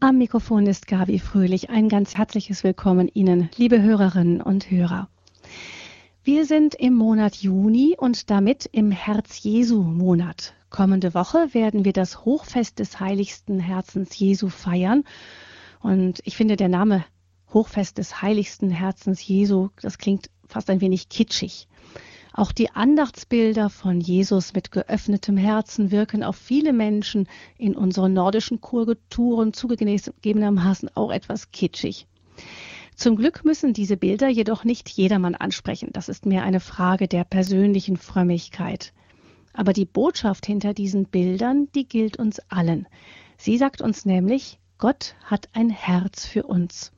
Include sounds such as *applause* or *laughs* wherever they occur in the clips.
Am Mikrofon ist Gabi Fröhlich. Ein ganz herzliches Willkommen Ihnen, liebe Hörerinnen und Hörer. Wir sind im Monat Juni und damit im Herz-Jesu-Monat. Kommende Woche werden wir das Hochfest des heiligsten Herzens Jesu feiern. Und ich finde, der Name Hochfest des heiligsten Herzens Jesu, das klingt fast ein wenig kitschig. Auch die Andachtsbilder von Jesus mit geöffnetem Herzen wirken auf viele Menschen in unseren nordischen Kulturen zugegebenermaßen auch etwas kitschig. Zum Glück müssen diese Bilder jedoch nicht jedermann ansprechen. Das ist mehr eine Frage der persönlichen Frömmigkeit. Aber die Botschaft hinter diesen Bildern, die gilt uns allen. Sie sagt uns nämlich, Gott hat ein Herz für uns.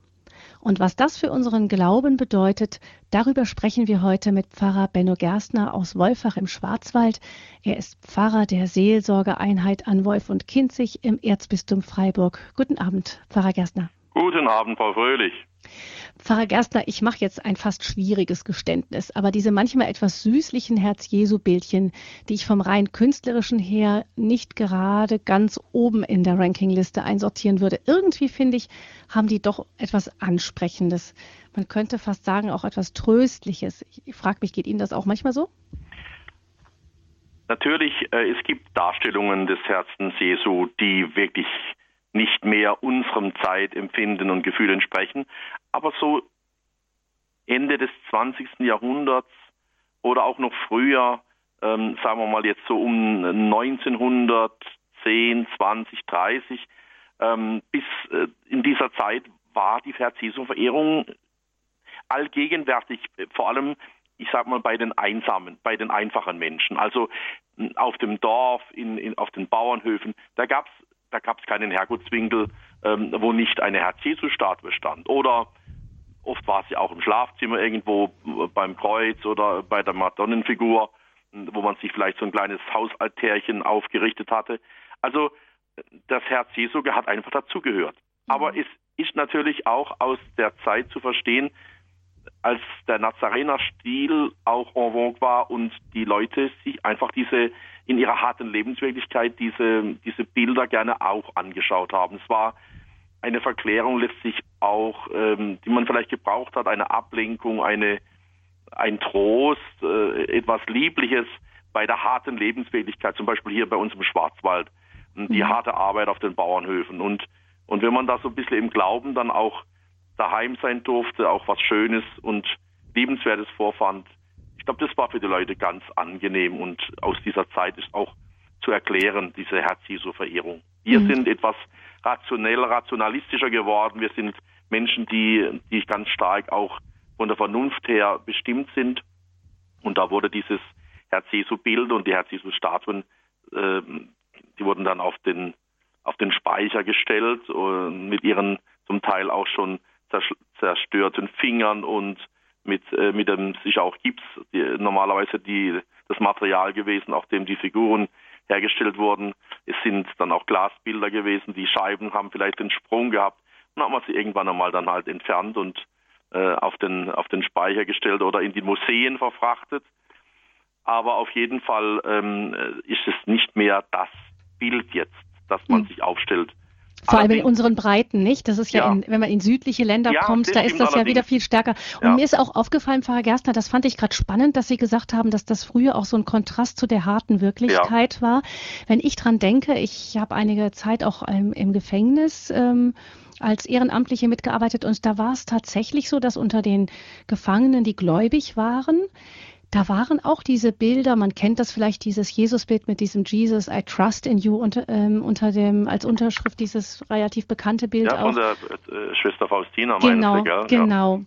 Und was das für unseren Glauben bedeutet, darüber sprechen wir heute mit Pfarrer Benno Gerstner aus Wolfach im Schwarzwald. Er ist Pfarrer der Seelsorgeeinheit an Wolf und Kinzig im Erzbistum Freiburg. Guten Abend, Pfarrer Gerstner. Guten Abend, Frau Fröhlich. Pfarrer Gerstner, ich mache jetzt ein fast schwieriges Geständnis, aber diese manchmal etwas süßlichen Herz-Jesu-Bildchen, die ich vom rein künstlerischen her nicht gerade ganz oben in der Rankingliste einsortieren würde, irgendwie finde ich, haben die doch etwas Ansprechendes. Man könnte fast sagen, auch etwas Tröstliches. Ich frage mich, geht Ihnen das auch manchmal so? Natürlich, äh, es gibt Darstellungen des Herzens Jesu, die wirklich nicht mehr unserem Zeitempfinden und Gefühl entsprechen. Aber so Ende des 20. Jahrhunderts oder auch noch früher, ähm, sagen wir mal jetzt so um 1910, 20, 30, ähm, bis äh, in dieser Zeit war die Verziehungsverehrung allgegenwärtig, vor allem, ich sag mal, bei den Einsamen, bei den einfachen Menschen. Also auf dem Dorf, in, in, auf den Bauernhöfen, da gab es da gab es keinen Herrgottswinkel, ähm, wo nicht eine Herz-Jesu-Statue stand. Oder oft war sie auch im Schlafzimmer irgendwo beim Kreuz oder bei der Madonnenfigur, wo man sich vielleicht so ein kleines Hausaltärchen aufgerichtet hatte. Also das Herz Jesu hat einfach dazugehört. Mhm. Aber es ist natürlich auch aus der Zeit zu verstehen, als der Nazarener Stil auch en vogue war und die Leute sich einfach diese in ihrer harten Lebenswirklichkeit diese, diese Bilder gerne auch angeschaut haben. Es war eine Verklärung letztlich auch, ähm, die man vielleicht gebraucht hat, eine Ablenkung, eine, ein Trost, äh, etwas Liebliches bei der harten Lebenswirklichkeit, zum Beispiel hier bei uns im Schwarzwald, die mhm. harte Arbeit auf den Bauernhöfen. Und, und wenn man da so ein bisschen im Glauben dann auch daheim sein durfte, auch was Schönes und Liebenswertes vorfand, glaube, das war für die Leute ganz angenehm und aus dieser Zeit ist auch zu erklären, diese Herz-Jesu-Verehrung. Wir mhm. sind etwas rationell, rationalistischer geworden. Wir sind Menschen, die, die ganz stark auch von der Vernunft her bestimmt sind. Und da wurde dieses Herz-Jesu-Bild und die Herz-Jesu-Statuen, äh, die wurden dann auf den, auf den Speicher gestellt, äh, mit ihren zum Teil auch schon zerstörten Fingern und mit, äh, mit dem sicher auch Gips, die, normalerweise die, das Material gewesen, auf dem die Figuren hergestellt wurden. Es sind dann auch Glasbilder gewesen, die Scheiben haben vielleicht den Sprung gehabt und haben wir sie irgendwann einmal dann halt entfernt und äh, auf, den, auf den Speicher gestellt oder in die Museen verfrachtet. Aber auf jeden Fall ähm, ist es nicht mehr das Bild jetzt, das man mhm. sich aufstellt. Vor allem in unseren Breiten, nicht? Das ist ja, ja. In, wenn man in südliche Länder ja, kommt, da ist das ja wieder viel stärker. Und ja. mir ist auch aufgefallen, Pfarrer Gerstner, das fand ich gerade spannend, dass Sie gesagt haben, dass das früher auch so ein Kontrast zu der harten Wirklichkeit war. Wenn ich dran denke, ich habe einige Zeit auch im, im Gefängnis ähm, als Ehrenamtliche mitgearbeitet und da war es tatsächlich so, dass unter den Gefangenen, die gläubig waren, da waren auch diese Bilder, man kennt das vielleicht, dieses Jesusbild mit diesem Jesus, I trust in you unter, ähm, unter dem, als Unterschrift dieses relativ bekannte Bild. Ja, von der äh, Schwester Faustina, genau, meinst du, Genau, ja.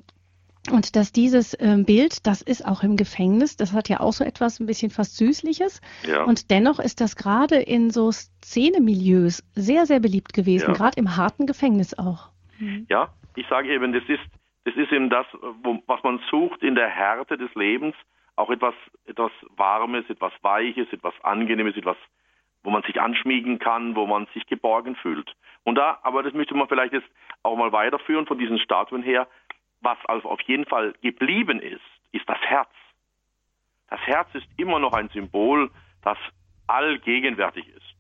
Und dass dieses ähm, Bild, das ist auch im Gefängnis, das hat ja auch so etwas ein bisschen fast Süßliches. Ja. Und dennoch ist das gerade in so Szenemilieus sehr, sehr beliebt gewesen, ja. gerade im harten Gefängnis auch. Mhm. Ja, ich sage eben, das ist, das ist eben das, wo, was man sucht in der Härte des Lebens, auch etwas, etwas Warmes, etwas Weiches, etwas Angenehmes, etwas, wo man sich anschmiegen kann, wo man sich geborgen fühlt. Und da, aber das möchte man vielleicht jetzt auch mal weiterführen von diesen Statuen her, was also auf jeden Fall geblieben ist, ist das Herz. Das Herz ist immer noch ein Symbol, das allgegenwärtig ist.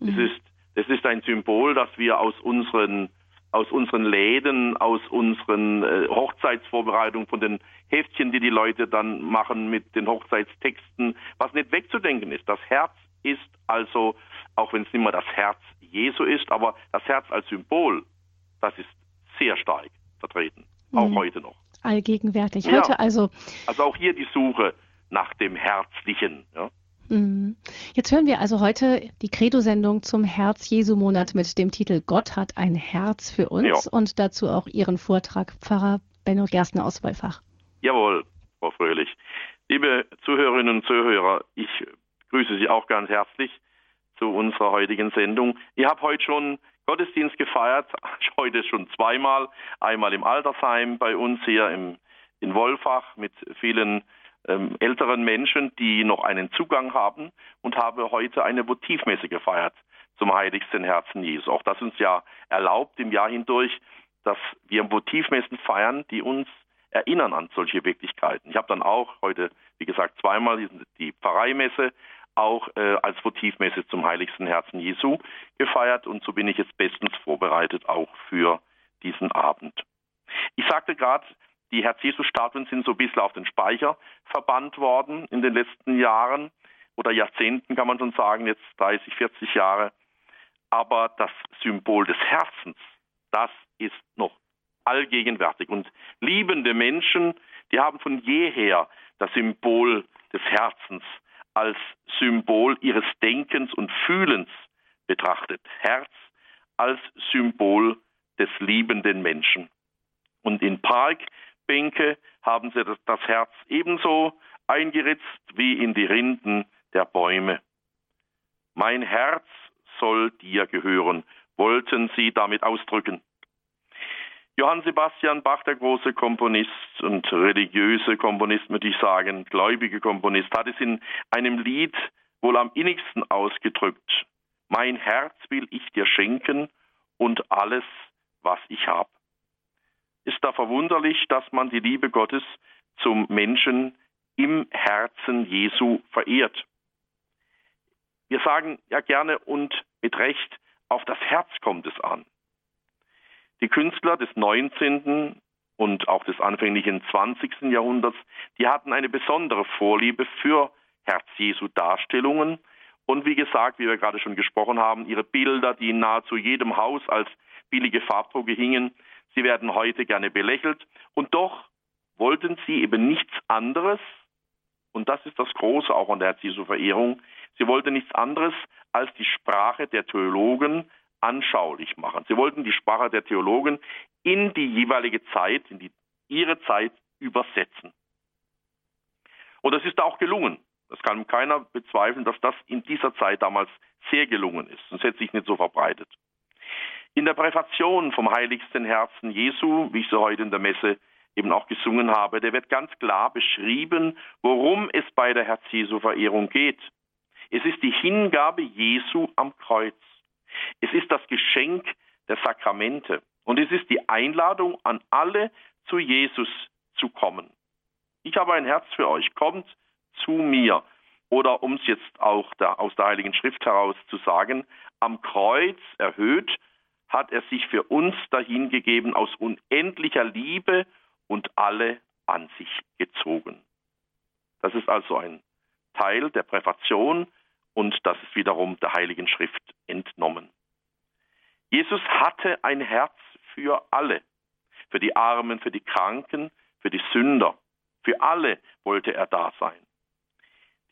Mhm. Es ist Das ist ein Symbol, das wir aus unseren aus unseren Läden, aus unseren äh, Hochzeitsvorbereitungen, von den Heftchen, die die Leute dann machen mit den Hochzeitstexten, was nicht wegzudenken ist. Das Herz ist also, auch wenn es nicht mehr das Herz Jesu ist, aber das Herz als Symbol, das ist sehr stark vertreten, auch mhm. heute noch. Allgegenwärtig. Heute ja. also. Also auch hier die Suche nach dem Herzlichen. Ja? Mhm. Jetzt hören wir also heute die Credo-Sendung zum Herz-Jesu-Monat mit dem Titel Gott hat ein Herz für uns ja. und dazu auch Ihren Vortrag Pfarrer Benno Gerstner aus Wolfach. Jawohl, Frau Fröhlich. Liebe Zuhörerinnen und Zuhörer, ich grüße Sie auch ganz herzlich zu unserer heutigen Sendung. Ich habe heute schon Gottesdienst gefeiert, *laughs* heute schon zweimal, einmal im Altersheim bei uns hier im, in Wolfach mit vielen ähm, älteren Menschen, die noch einen Zugang haben und habe heute eine Votivmesse gefeiert zum heiligsten Herzen Jesu. Auch das uns ja erlaubt im Jahr hindurch, dass wir Votivmessen feiern, die uns erinnern an solche Wirklichkeiten. Ich habe dann auch heute, wie gesagt, zweimal die Pfarreimesse auch äh, als Votivmesse zum heiligsten Herzen Jesu gefeiert und so bin ich jetzt bestens vorbereitet auch für diesen Abend. Ich sagte gerade, die Herz-Jesu-Statuen sind so ein bisschen auf den Speicher verbannt worden in den letzten Jahren oder Jahrzehnten, kann man schon sagen, jetzt 30, 40 Jahre. Aber das Symbol des Herzens, das ist noch allgegenwärtig. Und liebende Menschen, die haben von jeher das Symbol des Herzens als Symbol ihres Denkens und Fühlens betrachtet. Herz als Symbol des liebenden Menschen. Und in Park Bänke haben sie das Herz ebenso eingeritzt wie in die Rinden der Bäume. Mein Herz soll dir gehören, wollten sie damit ausdrücken. Johann Sebastian Bach, der große Komponist und religiöse Komponist, würde ich sagen, gläubige Komponist, hat es in einem Lied wohl am innigsten ausgedrückt. Mein Herz will ich dir schenken und alles, was ich hab ist da verwunderlich, dass man die Liebe Gottes zum Menschen im Herzen Jesu verehrt. Wir sagen ja gerne und mit Recht, auf das Herz kommt es an. Die Künstler des 19. und auch des anfänglichen 20. Jahrhunderts, die hatten eine besondere Vorliebe für Herz Jesu Darstellungen und wie gesagt, wie wir gerade schon gesprochen haben, ihre Bilder, die in nahezu jedem Haus als billige Farbdrucke hingen, Sie werden heute gerne belächelt und doch wollten sie eben nichts anderes, und das ist das Große auch an der Herz-Jesu-Verehrung, sie wollten nichts anderes als die Sprache der Theologen anschaulich machen. Sie wollten die Sprache der Theologen in die jeweilige Zeit, in die, ihre Zeit übersetzen. Und das ist auch gelungen. Das kann keiner bezweifeln, dass das in dieser Zeit damals sehr gelungen ist. Sonst hätte sich nicht so verbreitet. In der Präfation vom heiligsten Herzen Jesu, wie ich so heute in der Messe eben auch gesungen habe, der wird ganz klar beschrieben, worum es bei der Herz-Jesu-Verehrung geht. Es ist die Hingabe Jesu am Kreuz. Es ist das Geschenk der Sakramente. Und es ist die Einladung an alle, zu Jesus zu kommen. Ich habe ein Herz für euch. Kommt zu mir. Oder um es jetzt auch da, aus der Heiligen Schrift heraus zu sagen, am Kreuz erhöht hat er sich für uns dahingegeben aus unendlicher Liebe und alle an sich gezogen. Das ist also ein Teil der Präfation und das ist wiederum der Heiligen Schrift entnommen. Jesus hatte ein Herz für alle, für die Armen, für die Kranken, für die Sünder, für alle wollte er da sein.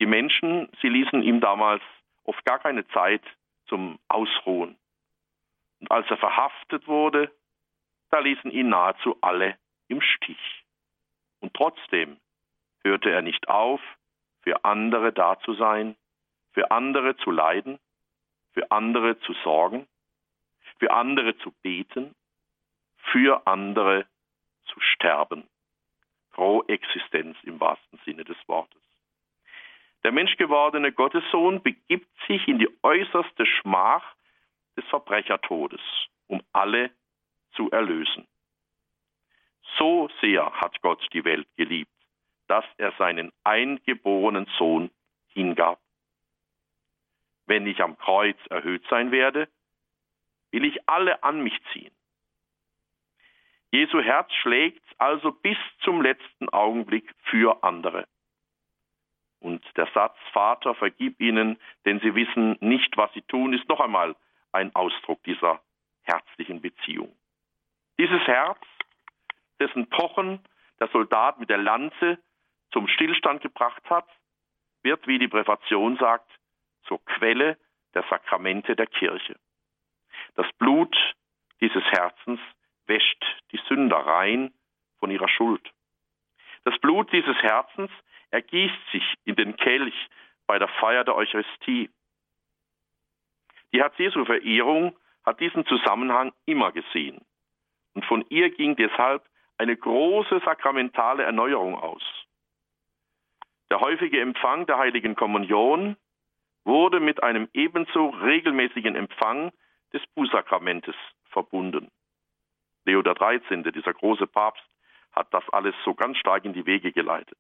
Die Menschen, sie ließen ihm damals oft gar keine Zeit zum Ausruhen. Und als er verhaftet wurde, da ließen ihn nahezu alle im Stich. Und trotzdem hörte er nicht auf, für andere da zu sein, für andere zu leiden, für andere zu sorgen, für andere zu beten, für andere zu sterben. Pro Existenz im wahrsten Sinne des Wortes. Der menschgewordene Gottessohn begibt sich in die äußerste Schmach des Verbrechertodes, um alle zu erlösen. So sehr hat Gott die Welt geliebt, dass er seinen eingeborenen Sohn hingab. Wenn ich am Kreuz erhöht sein werde, will ich alle an mich ziehen. Jesu Herz schlägt also bis zum letzten Augenblick für andere. Und der Satz Vater, vergib ihnen, denn sie wissen nicht, was sie tun, ist noch einmal ein Ausdruck dieser herzlichen Beziehung. Dieses Herz, dessen Pochen der Soldat mit der Lanze zum Stillstand gebracht hat, wird, wie die Präfation sagt, zur Quelle der Sakramente der Kirche. Das Blut dieses Herzens wäscht die Sünder rein von ihrer Schuld. Das Blut dieses Herzens ergießt sich in den Kelch bei der Feier der Eucharistie. Die Herz-Jesu-Verehrung hat diesen Zusammenhang immer gesehen. Und von ihr ging deshalb eine große sakramentale Erneuerung aus. Der häufige Empfang der heiligen Kommunion wurde mit einem ebenso regelmäßigen Empfang des Bußsakramentes verbunden. Leo XIII., dieser große Papst, hat das alles so ganz stark in die Wege geleitet.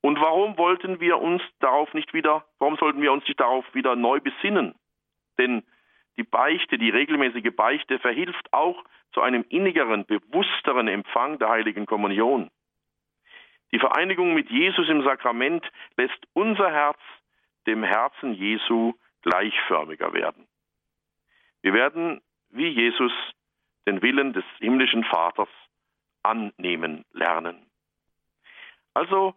Und warum wollten wir uns darauf nicht wieder, warum sollten wir uns nicht darauf wieder neu besinnen? Denn die Beichte, die regelmäßige Beichte verhilft auch zu einem innigeren, bewussteren Empfang der heiligen Kommunion. Die Vereinigung mit Jesus im Sakrament lässt unser Herz dem Herzen Jesu gleichförmiger werden. Wir werden wie Jesus den Willen des himmlischen Vaters annehmen lernen. Also,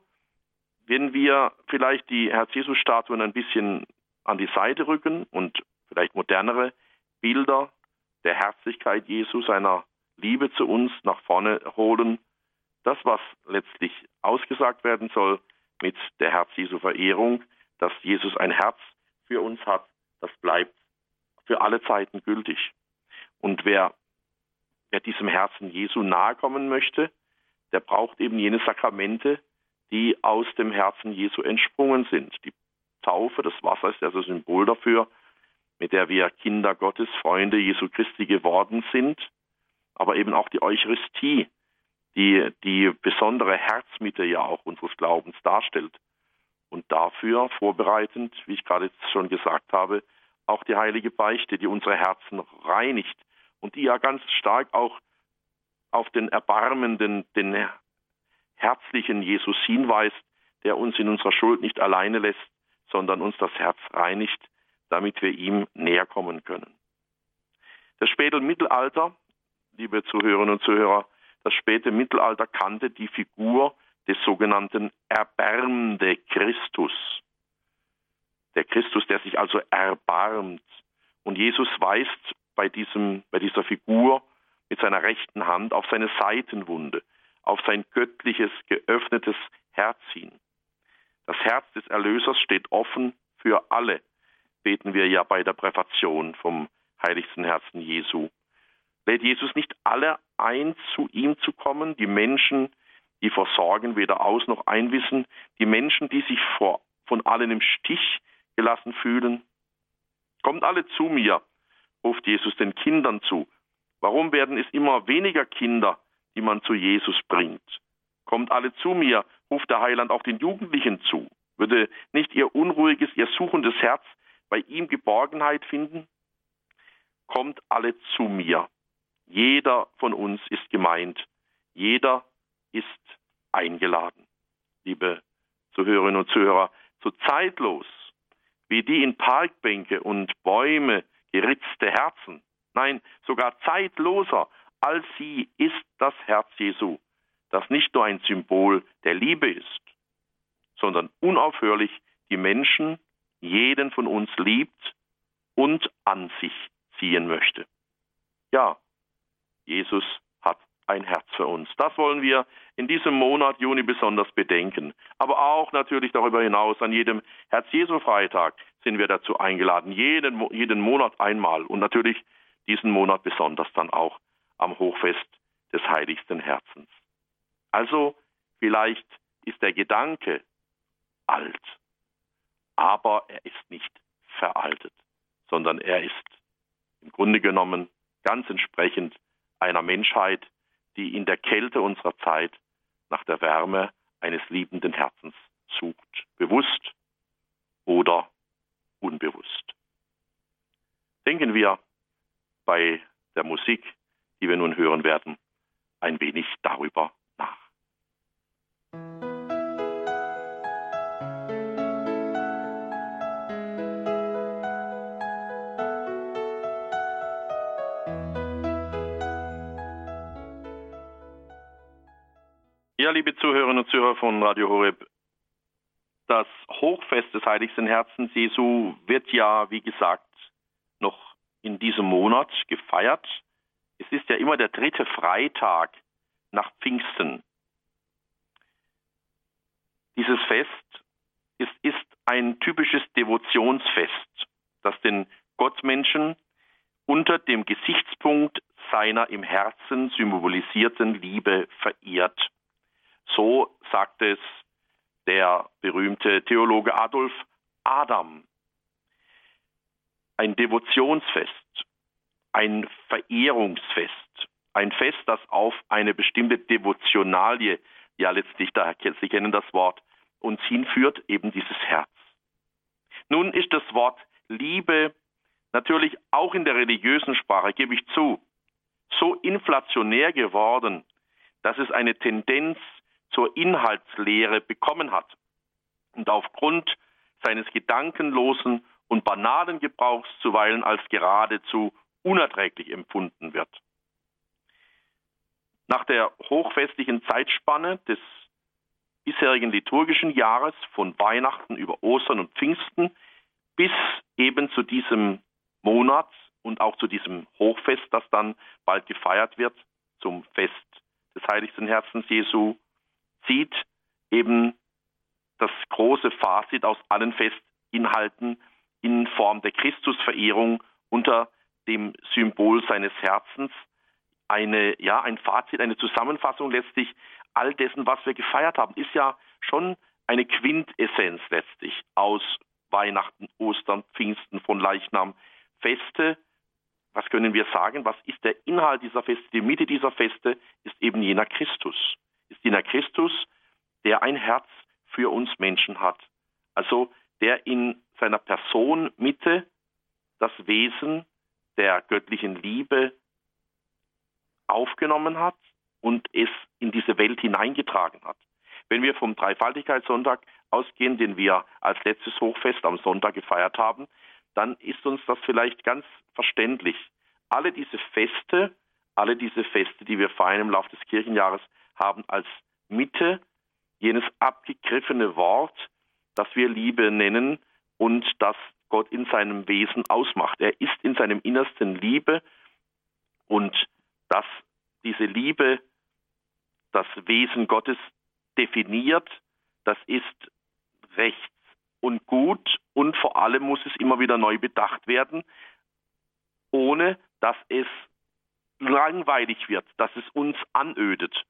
wenn wir vielleicht die Herz-Jesus-Statuen ein bisschen an die Seite rücken und vielleicht modernere Bilder der Herzlichkeit Jesu, seiner Liebe zu uns nach vorne holen, das, was letztlich ausgesagt werden soll mit der Herz-Jesu-Verehrung, dass Jesus ein Herz für uns hat, das bleibt für alle Zeiten gültig. Und wer, wer diesem Herzen Jesu nahe kommen möchte, der braucht eben jene Sakramente, die aus dem Herzen Jesu entsprungen sind. Die Taufe, das Wasser ist also Symbol dafür, mit der wir Kinder Gottes, Freunde Jesu Christi geworden sind, aber eben auch die Eucharistie, die die besondere Herzmitte ja auch unseres Glaubens darstellt. Und dafür vorbereitend, wie ich gerade schon gesagt habe, auch die heilige Beichte, die unsere Herzen reinigt und die ja ganz stark auch auf den erbarmenden, den herzlichen Jesus hinweist, der uns in unserer Schuld nicht alleine lässt, sondern uns das Herz reinigt, damit wir ihm näher kommen können. Das späte Mittelalter, liebe Zuhörerinnen und Zuhörer, das späte Mittelalter kannte die Figur des sogenannten erbärmende Christus. Der Christus, der sich also erbarmt. Und Jesus weist bei, diesem, bei dieser Figur mit seiner rechten Hand auf seine Seitenwunde, auf sein göttliches, geöffnetes Herz hin. Das Herz des Erlösers steht offen für alle, beten wir ja bei der Präfation vom heiligsten Herzen Jesu lädt Jesus nicht alle ein, zu ihm zu kommen, die Menschen, die vor Sorgen weder aus noch einwissen, die Menschen, die sich vor, von allen im Stich gelassen fühlen. Kommt alle zu mir, ruft Jesus den Kindern zu. Warum werden es immer weniger Kinder, die man zu Jesus bringt? Kommt alle zu mir, ruft der Heiland auch den Jugendlichen zu. Würde nicht ihr unruhiges, ihr suchendes Herz bei ihm Geborgenheit finden? Kommt alle zu mir. Jeder von uns ist gemeint. Jeder ist eingeladen. Liebe Zuhörerinnen und Zuhörer, so zeitlos wie die in Parkbänke und Bäume geritzte Herzen, nein, sogar zeitloser als sie ist das Herz Jesu, das nicht nur ein Symbol der Liebe ist, sondern unaufhörlich die Menschen, jeden von uns liebt und an sich ziehen möchte. Ja, Jesus hat ein Herz für uns. Das wollen wir in diesem Monat Juni besonders bedenken. Aber auch natürlich darüber hinaus an jedem Herz-Jesu-Freitag sind wir dazu eingeladen, jeden, jeden Monat einmal und natürlich diesen Monat besonders dann auch am Hochfest des heiligsten Herzens. Also vielleicht ist der Gedanke alt, aber er ist nicht veraltet, sondern er ist im Grunde genommen ganz entsprechend einer Menschheit, die in der Kälte unserer Zeit nach der Wärme eines liebenden Herzens sucht, bewusst oder unbewusst. Denken wir bei der Musik, die wir nun hören werden, ein wenig darüber liebe Zuhörerinnen und Zuhörer von Radio Horeb, das Hochfest des Heiligsten Herzens Jesu wird ja, wie gesagt, noch in diesem Monat gefeiert. Es ist ja immer der dritte Freitag nach Pfingsten. Dieses Fest ist, ist ein typisches Devotionsfest, das den Gottmenschen unter dem Gesichtspunkt seiner im Herzen symbolisierten Liebe verehrt. So sagt es der berühmte Theologe Adolf Adam. Ein Devotionsfest, ein Verehrungsfest, ein Fest, das auf eine bestimmte Devotionalie, ja letztlich, da Sie kennen das Wort, uns hinführt, eben dieses Herz. Nun ist das Wort Liebe natürlich auch in der religiösen Sprache, gebe ich zu, so inflationär geworden, dass es eine Tendenz zur Inhaltslehre bekommen hat und aufgrund seines gedankenlosen und banalen Gebrauchs zuweilen als geradezu unerträglich empfunden wird. Nach der hochfestlichen Zeitspanne des bisherigen liturgischen Jahres von Weihnachten über Ostern und Pfingsten bis eben zu diesem Monat und auch zu diesem Hochfest, das dann bald gefeiert wird, zum Fest des heiligsten Herzens Jesu, zieht eben das große Fazit aus allen Festinhalten in Form der Christusverehrung unter dem Symbol seines Herzens eine, ja, ein Fazit, eine Zusammenfassung letztlich all dessen, was wir gefeiert haben, ist ja schon eine Quintessenz letztlich aus Weihnachten, Ostern, Pfingsten, von Leichnam, Feste. Was können wir sagen? Was ist der Inhalt dieser Feste? Die Mitte dieser Feste ist eben jener Christus ist jener Christus, der ein Herz für uns Menschen hat. Also der in seiner Person Mitte das Wesen der göttlichen Liebe aufgenommen hat und es in diese Welt hineingetragen hat. Wenn wir vom Dreifaltigkeitssonntag ausgehen, den wir als letztes Hochfest am Sonntag gefeiert haben, dann ist uns das vielleicht ganz verständlich. Alle diese Feste, alle diese Feste, die wir feiern im Laufe des Kirchenjahres, haben als Mitte jenes abgegriffene Wort, das wir Liebe nennen und das Gott in seinem Wesen ausmacht. Er ist in seinem Innersten Liebe und dass diese Liebe das Wesen Gottes definiert, das ist rechts und gut und vor allem muss es immer wieder neu bedacht werden, ohne dass es langweilig wird, dass es uns anödet.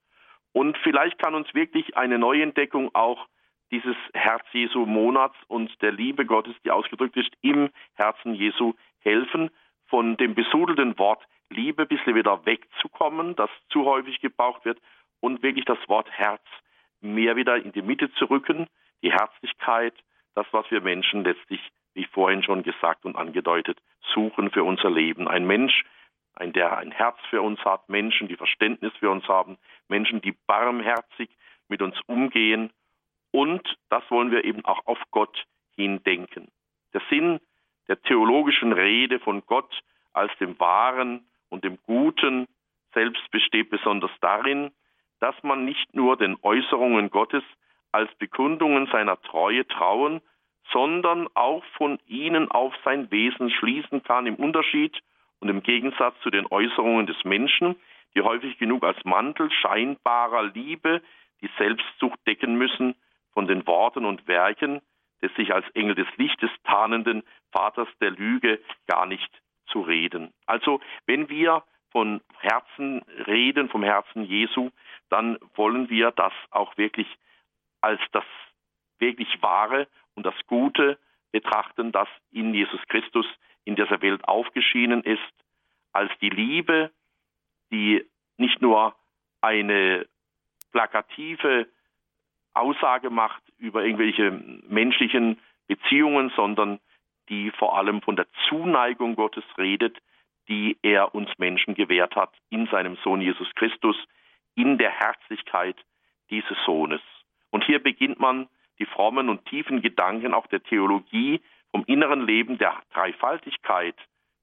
Und vielleicht kann uns wirklich eine Neuentdeckung auch dieses Herz Jesu Monats und der Liebe Gottes, die ausgedrückt ist, im Herzen Jesu helfen, von dem besudelten Wort Liebe ein bisschen wieder wegzukommen, das zu häufig gebraucht wird, und wirklich das Wort Herz mehr wieder in die Mitte zu rücken, die Herzlichkeit, das, was wir Menschen letztlich, wie vorhin schon gesagt und angedeutet, suchen für unser Leben. Ein Mensch, ein, der ein Herz für uns hat, Menschen, die Verständnis für uns haben, Menschen, die barmherzig mit uns umgehen. Und das wollen wir eben auch auf Gott hindenken. Der Sinn der theologischen Rede von Gott als dem Wahren und dem Guten selbst besteht besonders darin, dass man nicht nur den Äußerungen Gottes als Bekundungen seiner Treue trauen, sondern auch von ihnen auf sein Wesen schließen kann, im Unterschied und im Gegensatz zu den Äußerungen des Menschen, die häufig genug als Mantel scheinbarer Liebe die Selbstsucht decken müssen, von den Worten und Werken des sich als Engel des Lichtes tarnenden Vaters der Lüge gar nicht zu reden. Also wenn wir von Herzen reden, vom Herzen Jesu, dann wollen wir das auch wirklich als das wirklich Wahre und das Gute betrachten, das in Jesus Christus in dieser Welt aufgeschienen ist, als die Liebe, die nicht nur eine plakative Aussage macht über irgendwelche menschlichen Beziehungen, sondern die vor allem von der Zuneigung Gottes redet, die er uns Menschen gewährt hat in seinem Sohn Jesus Christus, in der Herzlichkeit dieses Sohnes. Und hier beginnt man die frommen und tiefen Gedanken auch der Theologie vom inneren Leben der Dreifaltigkeit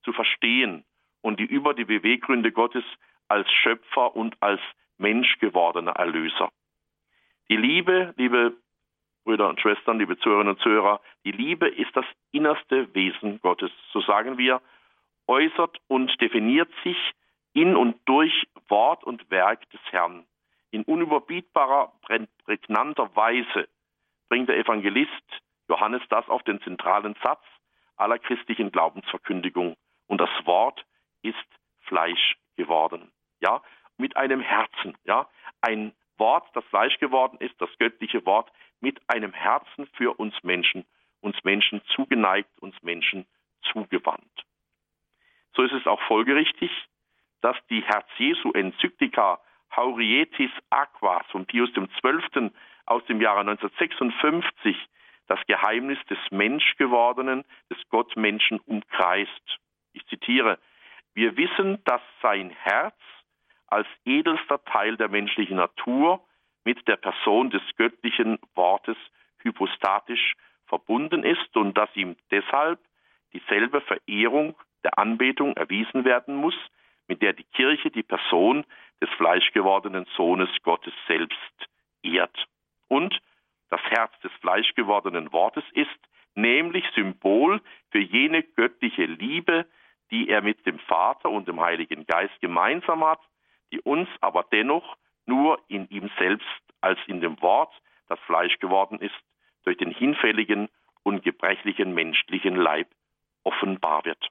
zu verstehen und die über die Beweggründe Gottes als Schöpfer und als Mensch gewordener Erlöser. Die Liebe, liebe Brüder und Schwestern, liebe Zuhörerinnen und Zuhörer, die Liebe ist das innerste Wesen Gottes. So sagen wir, äußert und definiert sich in und durch Wort und Werk des Herrn. In unüberbietbarer, prägnanter Weise bringt der Evangelist Johannes das auf den zentralen Satz aller christlichen Glaubensverkündigung. Und das Wort ist Fleisch geworden. Ja, mit einem Herzen. Ja, ein Wort, das Fleisch geworden ist, das göttliche Wort, mit einem Herzen für uns Menschen, uns Menschen zugeneigt, uns Menschen zugewandt. So ist es auch folgerichtig, dass die Herz Jesu Enzyklika Haurietis Aquas von Pius XII. aus dem Jahre 1956 das Geheimnis des Menschgewordenen, des Gottmenschen umkreist. Ich zitiere, wir wissen, dass sein Herz als edelster Teil der menschlichen Natur mit der Person des göttlichen Wortes hypostatisch verbunden ist und dass ihm deshalb dieselbe Verehrung der Anbetung erwiesen werden muss, mit der die Kirche die Person des fleischgewordenen Sohnes Gottes selbst ehrt. Und das Herz des fleischgewordenen Wortes ist, nämlich Symbol für jene göttliche Liebe, die er mit dem Vater und dem Heiligen Geist gemeinsam hat, die uns aber dennoch nur in ihm selbst als in dem Wort, das Fleisch geworden ist, durch den hinfälligen und gebrechlichen menschlichen Leib offenbar wird.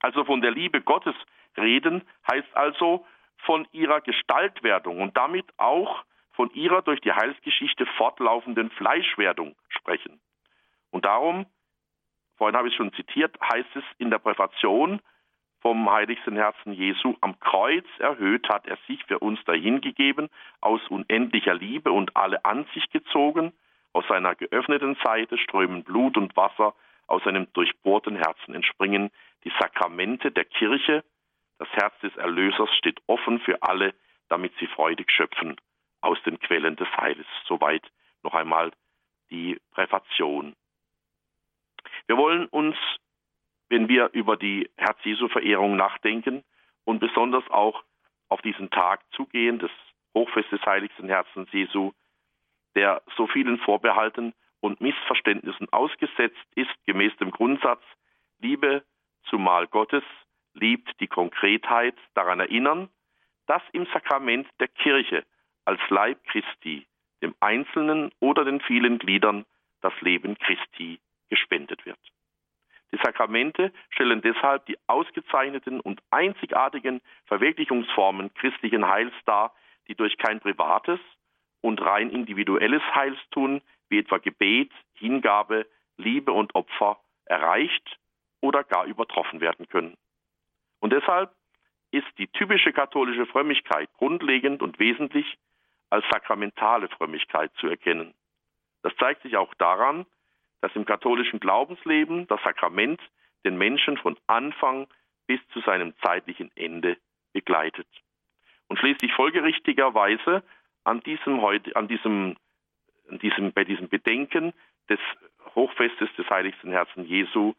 Also von der Liebe Gottes reden heißt also von ihrer Gestaltwerdung und damit auch von ihrer durch die Heilsgeschichte fortlaufenden Fleischwerdung sprechen. Und darum, vorhin habe ich schon zitiert, heißt es in der Präfation vom heiligsten Herzen Jesu, am Kreuz erhöht hat er sich für uns dahingegeben, aus unendlicher Liebe und alle an sich gezogen, aus seiner geöffneten Seite strömen Blut und Wasser, aus seinem durchbohrten Herzen entspringen die Sakramente der Kirche, das Herz des Erlösers steht offen für alle, damit sie freudig schöpfen aus den Quellen des Heiles. Soweit noch einmal die Präfation. Wir wollen uns wenn wir über die Herz-Jesu-Verehrung nachdenken und besonders auch auf diesen Tag zugehen, des Hochfestes Heiligsten Herzens Jesu, der so vielen Vorbehalten und Missverständnissen ausgesetzt ist, gemäß dem Grundsatz, Liebe zumal Gottes, liebt die Konkretheit, daran erinnern, dass im Sakrament der Kirche als Leib Christi dem Einzelnen oder den vielen Gliedern das Leben Christi gespendet wird. Die Sakramente stellen deshalb die ausgezeichneten und einzigartigen Verwirklichungsformen christlichen Heils dar, die durch kein privates und rein individuelles Heilstun wie etwa Gebet, Hingabe, Liebe und Opfer erreicht oder gar übertroffen werden können. Und deshalb ist die typische katholische Frömmigkeit grundlegend und wesentlich als sakramentale Frömmigkeit zu erkennen. Das zeigt sich auch daran, dass im katholischen Glaubensleben das Sakrament den Menschen von Anfang bis zu seinem zeitlichen Ende begleitet. Und schließlich folgerichtigerweise an diesem an diesem, an diesem, bei diesem Bedenken des Hochfestes des Heiligsten Herzen Jesu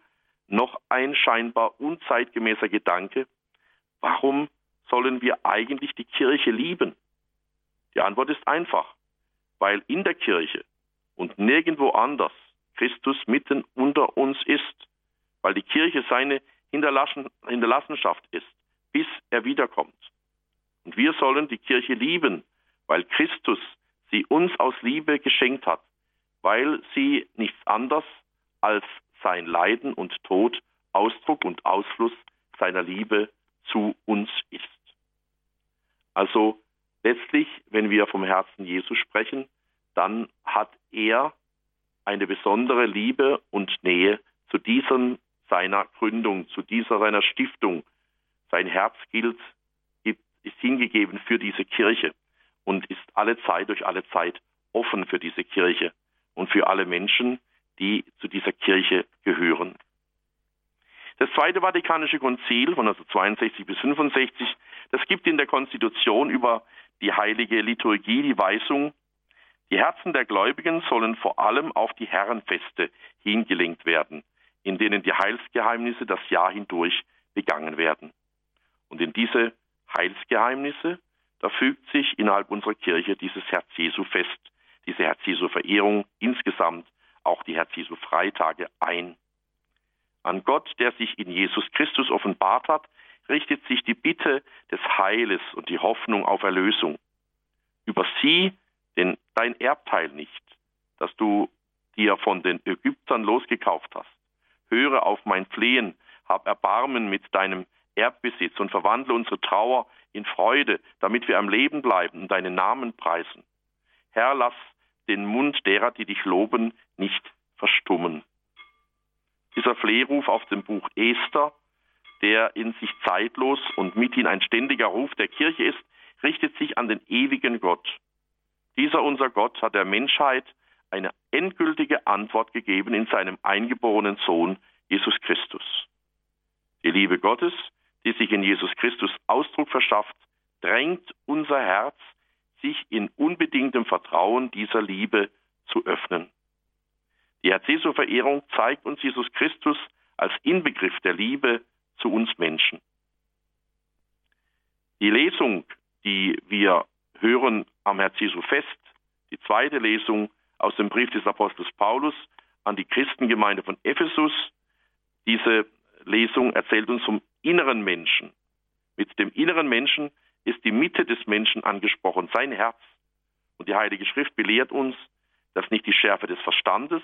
noch ein scheinbar unzeitgemäßer Gedanke. Warum sollen wir eigentlich die Kirche lieben? Die Antwort ist einfach, weil in der Kirche und nirgendwo anders Christus mitten unter uns ist, weil die Kirche seine Hinterlassenschaft ist, bis er wiederkommt. Und wir sollen die Kirche lieben, weil Christus sie uns aus Liebe geschenkt hat, weil sie nichts anderes als sein Leiden und Tod Ausdruck und Ausfluss seiner Liebe zu uns ist. Also letztlich, wenn wir vom Herzen Jesu sprechen, dann hat er eine besondere Liebe und Nähe zu diesem seiner Gründung, zu dieser seiner Stiftung. Sein Herz gilt, ist hingegeben für diese Kirche und ist alle Zeit durch alle Zeit offen für diese Kirche und für alle Menschen, die zu dieser Kirche gehören. Das Zweite Vatikanische Konzil von 1962 bis 65, das gibt in der Konstitution über die heilige Liturgie die Weisung, die Herzen der Gläubigen sollen vor allem auf die Herrenfeste hingelenkt werden, in denen die Heilsgeheimnisse das Jahr hindurch begangen werden. Und in diese Heilsgeheimnisse, da fügt sich innerhalb unserer Kirche dieses Herz Jesu fest, diese Herz Jesu Verehrung, insgesamt auch die Herz Jesu Freitage ein. An Gott, der sich in Jesus Christus offenbart hat, richtet sich die Bitte des Heiles und die Hoffnung auf Erlösung. Über sie denn dein Erbteil nicht, das du dir von den Ägyptern losgekauft hast. Höre auf mein Flehen, hab Erbarmen mit deinem Erbbesitz und verwandle unsere Trauer in Freude, damit wir am Leben bleiben und deinen Namen preisen. Herr, lass den Mund derer, die dich loben, nicht verstummen. Dieser Flehruf aus dem Buch Esther, der in sich zeitlos und mithin ein ständiger Ruf der Kirche ist, richtet sich an den ewigen Gott. Dieser unser Gott hat der Menschheit eine endgültige Antwort gegeben in seinem eingeborenen Sohn Jesus Christus. Die Liebe Gottes, die sich in Jesus Christus Ausdruck verschafft, drängt unser Herz, sich in unbedingtem Vertrauen dieser Liebe zu öffnen. Die Herz-Jesu-Verehrung zeigt uns Jesus Christus als Inbegriff der Liebe zu uns Menschen. Die Lesung, die wir hören am Herz Jesu fest, die zweite Lesung aus dem Brief des Apostels Paulus an die Christengemeinde von Ephesus. Diese Lesung erzählt uns vom inneren Menschen. Mit dem inneren Menschen ist die Mitte des Menschen angesprochen, sein Herz. Und die Heilige Schrift belehrt uns, dass nicht die Schärfe des Verstandes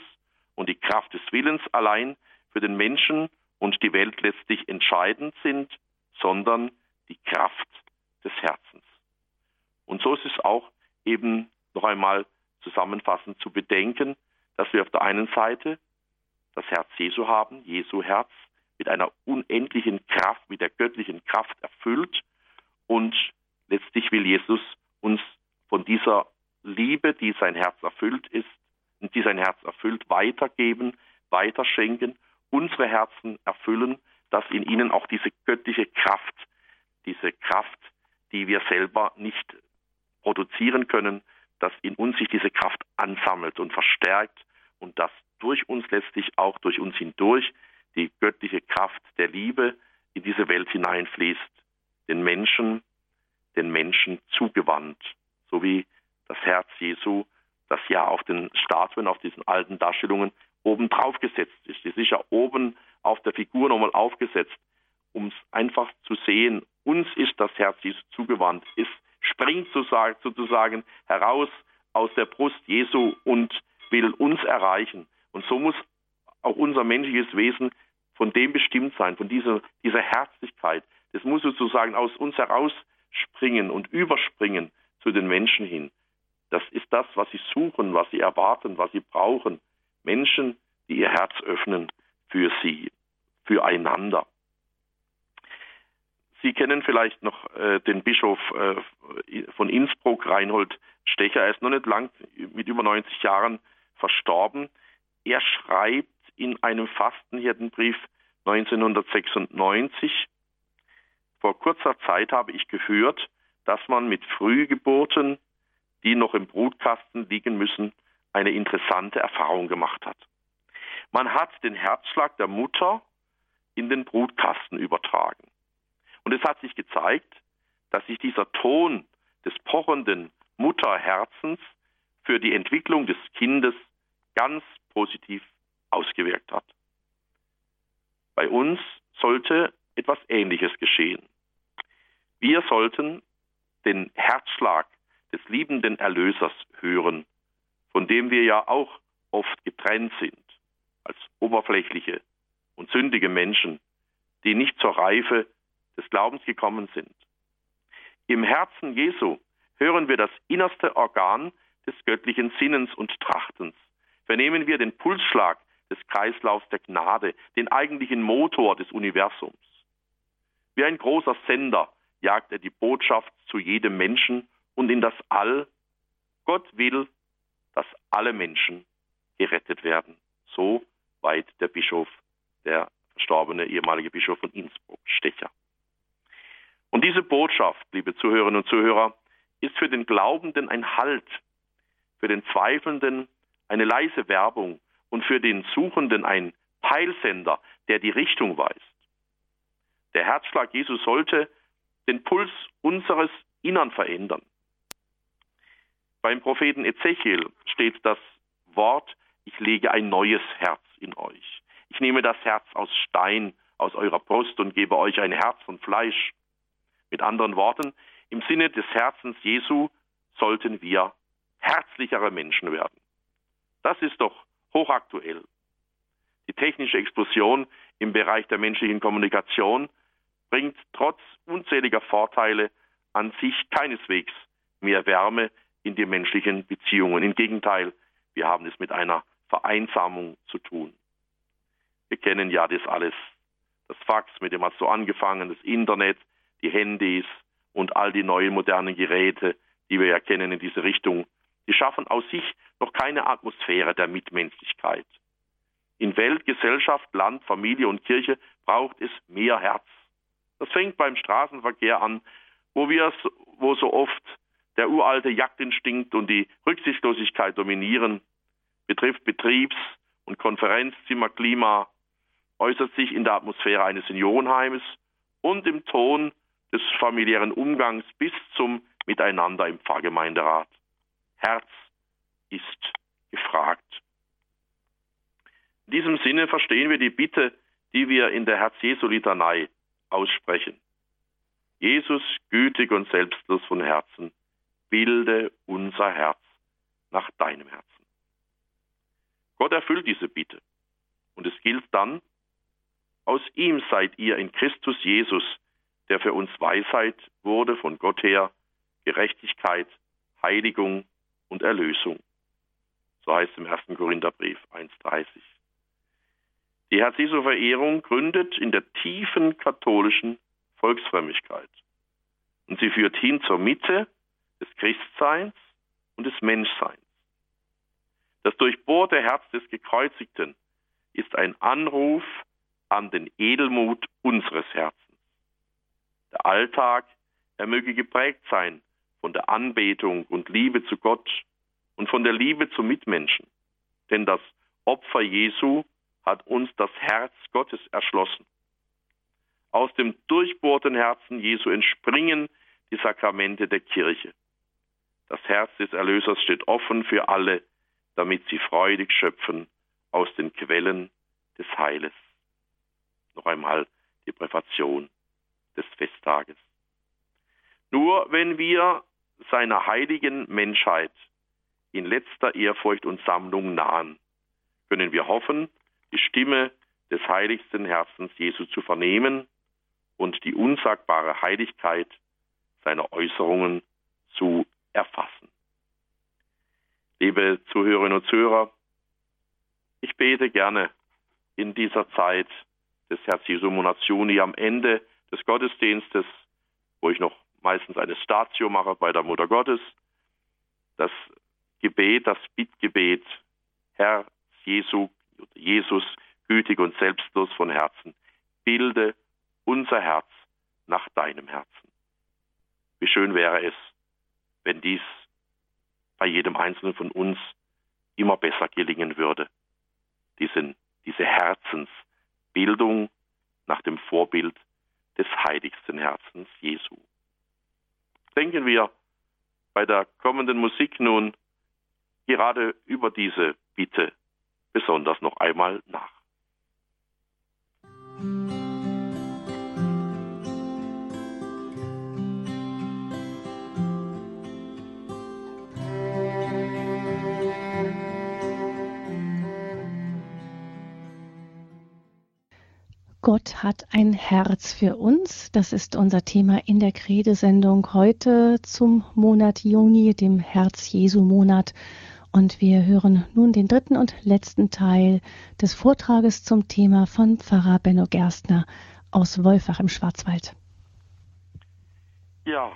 und die Kraft des Willens allein für den Menschen und die Welt letztlich entscheidend sind, sondern die Kraft des Herzens. Und so ist es auch eben noch einmal zusammenfassend zu bedenken, dass wir auf der einen Seite das Herz Jesu haben, Jesu Herz, mit einer unendlichen Kraft, mit der göttlichen Kraft erfüllt. Und letztlich will Jesus uns von dieser Liebe, die sein Herz erfüllt ist, und die sein Herz erfüllt, weitergeben, weiterschenken, unsere Herzen erfüllen, dass in ihnen auch diese göttliche Kraft, diese Kraft, die wir selber nicht produzieren können, dass in uns sich diese Kraft ansammelt und verstärkt und dass durch uns letztlich auch durch uns hindurch die göttliche Kraft der Liebe in diese Welt hineinfließt, den Menschen, den Menschen zugewandt, so wie das Herz Jesu, das ja auf den Statuen, auf diesen alten Darstellungen oben drauf gesetzt ist. Es ist ja oben auf der Figur nochmal aufgesetzt, um es einfach zu sehen, uns ist das Herz Jesu zugewandt, ist springt sozusagen heraus aus der Brust Jesu und will uns erreichen. Und so muss auch unser menschliches Wesen von dem bestimmt sein, von dieser, dieser Herzlichkeit. Das muss sozusagen aus uns herausspringen und überspringen zu den Menschen hin. Das ist das, was sie suchen, was sie erwarten, was sie brauchen. Menschen, die ihr Herz öffnen für sie, füreinander. Sie kennen vielleicht noch äh, den Bischof äh, von Innsbruck, Reinhold Stecher. Er ist noch nicht lang, mit über 90 Jahren verstorben. Er schreibt in einem Fastenhirtenbrief 1996, vor kurzer Zeit habe ich gehört, dass man mit Frühgeburten, die noch im Brutkasten liegen müssen, eine interessante Erfahrung gemacht hat. Man hat den Herzschlag der Mutter in den Brutkasten übertragen. Und es hat sich gezeigt, dass sich dieser Ton des pochenden Mutterherzens für die Entwicklung des Kindes ganz positiv ausgewirkt hat. Bei uns sollte etwas Ähnliches geschehen. Wir sollten den Herzschlag des liebenden Erlösers hören, von dem wir ja auch oft getrennt sind, als oberflächliche und sündige Menschen, die nicht zur Reife des Glaubens gekommen sind. Im Herzen Jesu hören wir das innerste Organ des göttlichen Sinnens und Trachtens. Vernehmen wir den Pulsschlag des Kreislaufs der Gnade, den eigentlichen Motor des Universums. Wie ein großer Sender jagt er die Botschaft zu jedem Menschen und in das All. Gott will, dass alle Menschen gerettet werden. So weit der Bischof der verstorbene ehemalige Bischof von Innsbruck, Stecher. Und diese Botschaft, liebe Zuhörerinnen und Zuhörer, ist für den Glaubenden ein Halt, für den Zweifelnden eine leise Werbung und für den Suchenden ein Peilsender, der die Richtung weist. Der Herzschlag Jesus sollte den Puls unseres Innern verändern. Beim Propheten Ezechiel steht das Wort, ich lege ein neues Herz in euch. Ich nehme das Herz aus Stein aus eurer Brust und gebe euch ein Herz von Fleisch. Mit anderen Worten, im Sinne des Herzens Jesu sollten wir herzlichere Menschen werden. Das ist doch hochaktuell. Die technische Explosion im Bereich der menschlichen Kommunikation bringt trotz unzähliger Vorteile an sich keineswegs mehr Wärme in die menschlichen Beziehungen. Im Gegenteil, wir haben es mit einer Vereinsamung zu tun. Wir kennen ja das alles. Das Fax, mit dem es so angefangen, das Internet, die Handys und all die neuen modernen Geräte, die wir ja kennen in diese Richtung, die schaffen aus sich noch keine Atmosphäre der Mitmenschlichkeit. In Welt, Gesellschaft, Land, Familie und Kirche braucht es mehr Herz. Das fängt beim Straßenverkehr an, wo wir, wo so oft der uralte Jagdinstinkt und die Rücksichtslosigkeit dominieren, betrifft Betriebs- und Konferenzzimmerklima, äußert sich in der Atmosphäre eines Seniorenheimes und im Ton des familiären Umgangs bis zum Miteinander im Pfarrgemeinderat. Herz ist gefragt. In diesem Sinne verstehen wir die Bitte, die wir in der Herz-Jesu-Litanei aussprechen. Jesus, gütig und selbstlos von Herzen, bilde unser Herz nach deinem Herzen. Gott erfüllt diese Bitte. Und es gilt dann, aus ihm seid ihr in Christus Jesus, der für uns Weisheit wurde von Gott her, Gerechtigkeit, Heiligung und Erlösung. So heißt es im 1. Korintherbrief 1.30. Die Herz-Jesu-Verehrung gründet in der tiefen katholischen Volksfrömmigkeit. Und sie führt hin zur Mitte des Christseins und des Menschseins. Das durchbohrte Herz des Gekreuzigten ist ein Anruf an den Edelmut unseres Herzens. Der Alltag, er möge geprägt sein von der Anbetung und Liebe zu Gott und von der Liebe zum Mitmenschen. Denn das Opfer Jesu hat uns das Herz Gottes erschlossen. Aus dem durchbohrten Herzen Jesu entspringen die Sakramente der Kirche. Das Herz des Erlösers steht offen für alle, damit sie freudig schöpfen aus den Quellen des Heiles. Noch einmal die Präfation des Festtages. Nur wenn wir seiner heiligen Menschheit in letzter Ehrfurcht und Sammlung nahen, können wir hoffen, die Stimme des heiligsten Herzens Jesu zu vernehmen und die unsagbare Heiligkeit seiner Äußerungen zu erfassen. Liebe Zuhörerinnen und Zuhörer, ich bete gerne in dieser Zeit des Herz Jesu Monats Juni am Ende des Gottesdienstes, wo ich noch meistens eine Statio mache bei der Mutter Gottes, das Gebet, das Bittgebet, Herr Jesu, Jesus, gütig und selbstlos von Herzen, bilde unser Herz nach deinem Herzen. Wie schön wäre es, wenn dies bei jedem Einzelnen von uns immer besser gelingen würde. Diesen, diese Herzensbildung nach dem Vorbild des heiligsten Herzens Jesu. Denken wir bei der kommenden Musik nun gerade über diese Bitte besonders noch einmal nach. Gott hat ein Herz für uns. Das ist unser Thema in der Kredesendung heute zum Monat Juni, dem Herz-Jesu-Monat. Und wir hören nun den dritten und letzten Teil des Vortrages zum Thema von Pfarrer Benno Gerstner aus Wolfach im Schwarzwald. Ja,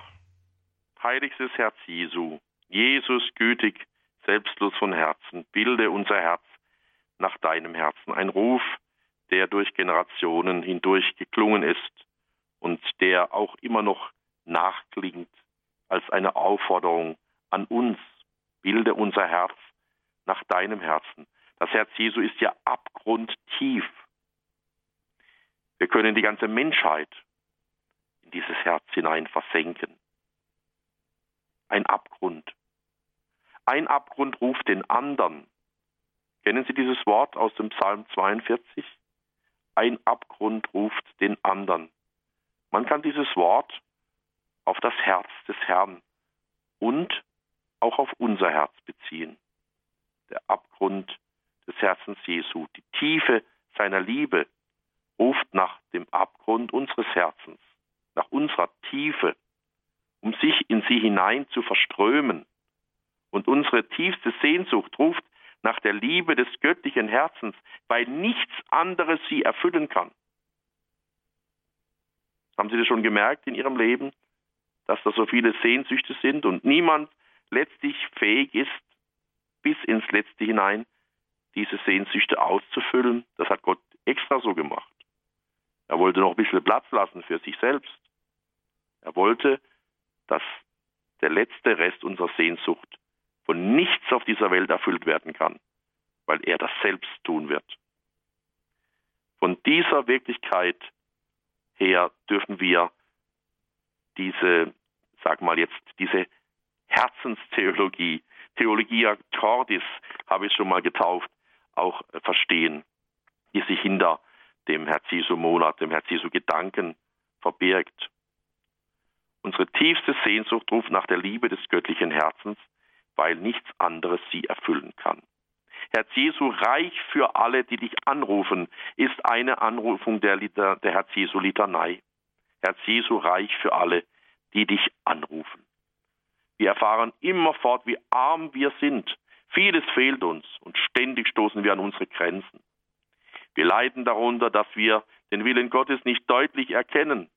heiligstes Herz Jesu, Jesus gütig, selbstlos von Herzen, bilde unser Herz nach deinem Herzen. Ein Ruf, der durch Generationen hindurch geklungen ist und der auch immer noch nachklingt als eine Aufforderung an uns. Bilde unser Herz nach deinem Herzen. Das Herz Jesu ist ja abgrundtief. Wir können die ganze Menschheit in dieses Herz hinein versenken. Ein Abgrund. Ein Abgrund ruft den anderen. Kennen Sie dieses Wort aus dem Psalm 42? Ein Abgrund ruft den anderen. Man kann dieses Wort auf das Herz des Herrn und auch auf unser Herz beziehen. Der Abgrund des Herzens Jesu, die Tiefe seiner Liebe ruft nach dem Abgrund unseres Herzens, nach unserer Tiefe, um sich in sie hinein zu verströmen. Und unsere tiefste Sehnsucht ruft nach der Liebe des göttlichen Herzens, weil nichts anderes sie erfüllen kann. Haben Sie das schon gemerkt in Ihrem Leben, dass da so viele Sehnsüchte sind und niemand letztlich fähig ist, bis ins Letzte hinein diese Sehnsüchte auszufüllen? Das hat Gott extra so gemacht. Er wollte noch ein bisschen Platz lassen für sich selbst. Er wollte, dass der letzte Rest unserer Sehnsucht von nichts auf dieser Welt erfüllt werden kann, weil er das selbst tun wird. Von dieser Wirklichkeit her dürfen wir diese, sag mal jetzt, diese Herzenstheologie, Theologia Cordis habe ich schon mal getauft, auch verstehen, die sich hinter dem Herz Jesu Monat, dem Herz Jesu Gedanken verbirgt. Unsere tiefste Sehnsucht ruft nach der Liebe des göttlichen Herzens, weil nichts anderes sie erfüllen kann. Herz Jesu reich für alle, die dich anrufen, ist eine Anrufung der, Liter, der Herz Jesu Litanei. Herz Jesu reich für alle, die dich anrufen. Wir erfahren immerfort, wie arm wir sind. Vieles fehlt uns und ständig stoßen wir an unsere Grenzen. Wir leiden darunter, dass wir den Willen Gottes nicht deutlich erkennen,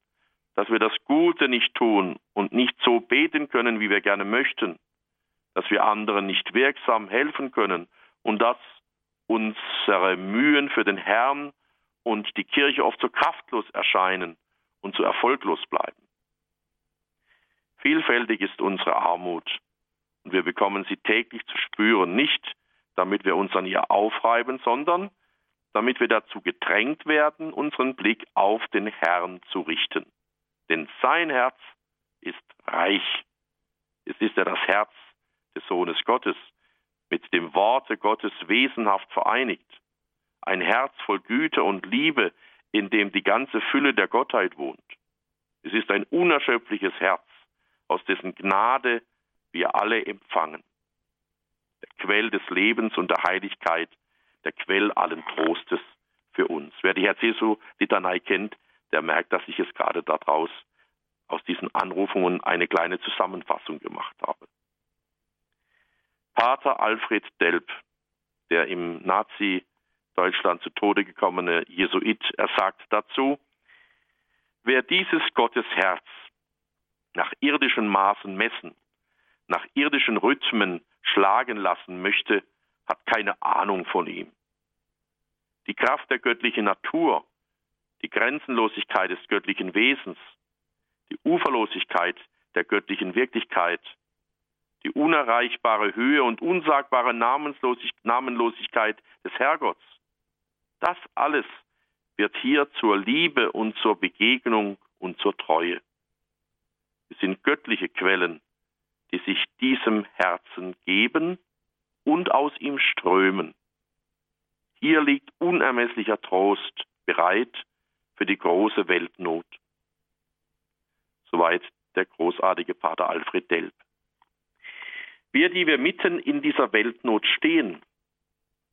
dass wir das Gute nicht tun und nicht so beten können, wie wir gerne möchten, dass wir anderen nicht wirksam helfen können und dass unsere Mühen für den Herrn und die Kirche oft so kraftlos erscheinen und so erfolglos bleiben. Vielfältig ist unsere Armut und wir bekommen sie täglich zu spüren, nicht damit wir uns an ihr aufreiben, sondern damit wir dazu gedrängt werden, unseren Blick auf den Herrn zu richten. Denn sein Herz ist reich. Es ist ja das Herz des Sohnes Gottes, mit dem Worte Gottes wesenhaft vereinigt. Ein Herz voll Güte und Liebe, in dem die ganze Fülle der Gottheit wohnt. Es ist ein unerschöpfliches Herz, aus dessen Gnade wir alle empfangen. Der Quell des Lebens und der Heiligkeit, der Quell allen Trostes für uns. Wer die Herz Jesu Litanei kennt, der merkt, dass ich es gerade daraus aus diesen Anrufungen eine kleine Zusammenfassung gemacht habe. Pater Alfred Delp, der im Nazi-Deutschland zu Tode gekommene Jesuit, er sagt dazu, wer dieses Gottes Herz nach irdischen Maßen messen, nach irdischen Rhythmen schlagen lassen möchte, hat keine Ahnung von ihm. Die Kraft der göttlichen Natur, die Grenzenlosigkeit des göttlichen Wesens, die Uferlosigkeit der göttlichen Wirklichkeit, die unerreichbare Höhe und unsagbare Namenlosigkeit des Herrgotts. Das alles wird hier zur Liebe und zur Begegnung und zur Treue. Es sind göttliche Quellen, die sich diesem Herzen geben und aus ihm strömen. Hier liegt unermesslicher Trost bereit für die große Weltnot. Soweit der großartige Pater Alfred Delp. Wir, die wir mitten in dieser Weltnot stehen,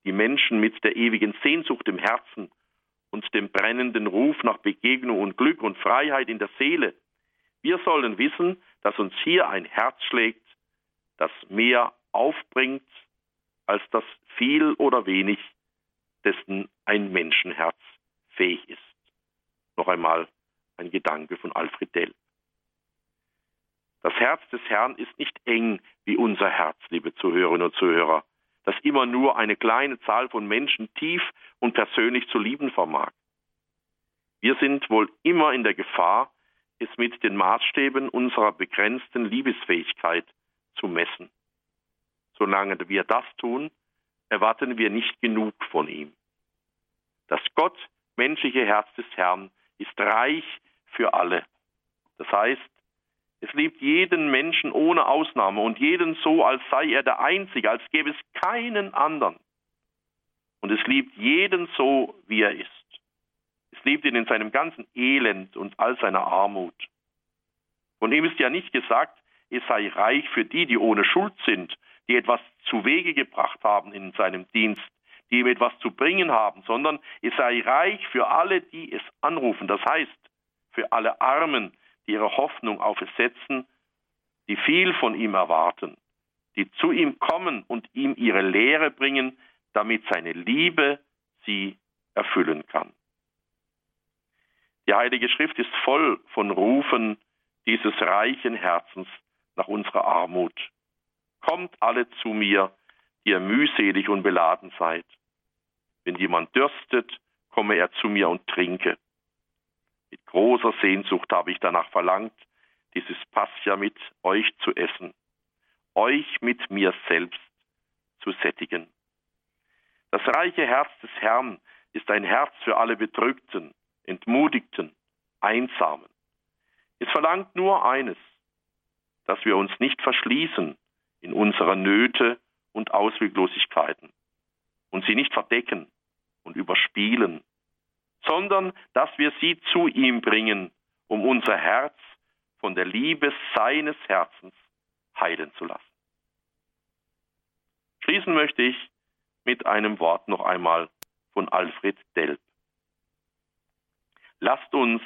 die Menschen mit der ewigen Sehnsucht im Herzen und dem brennenden Ruf nach Begegnung und Glück und Freiheit in der Seele, wir sollen wissen, dass uns hier ein Herz schlägt, das mehr aufbringt als das viel oder wenig, dessen ein Menschenherz fähig ist. Noch einmal ein Gedanke von Alfred Dell. Herz des Herrn ist nicht eng wie unser Herz, liebe Zuhörerinnen und Zuhörer. das immer nur eine kleine Zahl von Menschen tief und persönlich zu lieben vermag. Wir sind wohl immer in der Gefahr, es mit den Maßstäben unserer begrenzten Liebesfähigkeit zu messen. Solange wir das tun, erwarten wir nicht genug von ihm. Das Gott menschliche Herz des Herrn ist reich für alle. Das heißt, es liebt jeden Menschen ohne Ausnahme und jeden so, als sei er der Einzige, als gäbe es keinen anderen. Und es liebt jeden so, wie er ist. Es liebt ihn in seinem ganzen Elend und all seiner Armut. Von ihm ist ja nicht gesagt, es sei reich für die, die ohne Schuld sind, die etwas zu Wege gebracht haben in seinem Dienst, die ihm etwas zu bringen haben, sondern es sei reich für alle, die es anrufen. Das heißt, für alle Armen, die ihre Hoffnung auf es setzen, die viel von ihm erwarten, die zu ihm kommen und ihm ihre Lehre bringen, damit seine Liebe sie erfüllen kann. Die Heilige Schrift ist voll von Rufen dieses reichen Herzens nach unserer Armut. Kommt alle zu mir, die ihr mühselig und beladen seid. Wenn jemand dürstet, komme er zu mir und trinke. Mit großer Sehnsucht habe ich danach verlangt, dieses Pascha mit euch zu essen, euch mit mir selbst zu sättigen. Das reiche Herz des Herrn ist ein Herz für alle Bedrückten, Entmutigten, Einsamen. Es verlangt nur eines, dass wir uns nicht verschließen in unserer Nöte und Ausweglosigkeiten und sie nicht verdecken und überspielen, sondern dass wir sie zu ihm bringen, um unser Herz von der Liebe seines Herzens heilen zu lassen. Schließen möchte ich mit einem Wort noch einmal von Alfred Delp. Lasst uns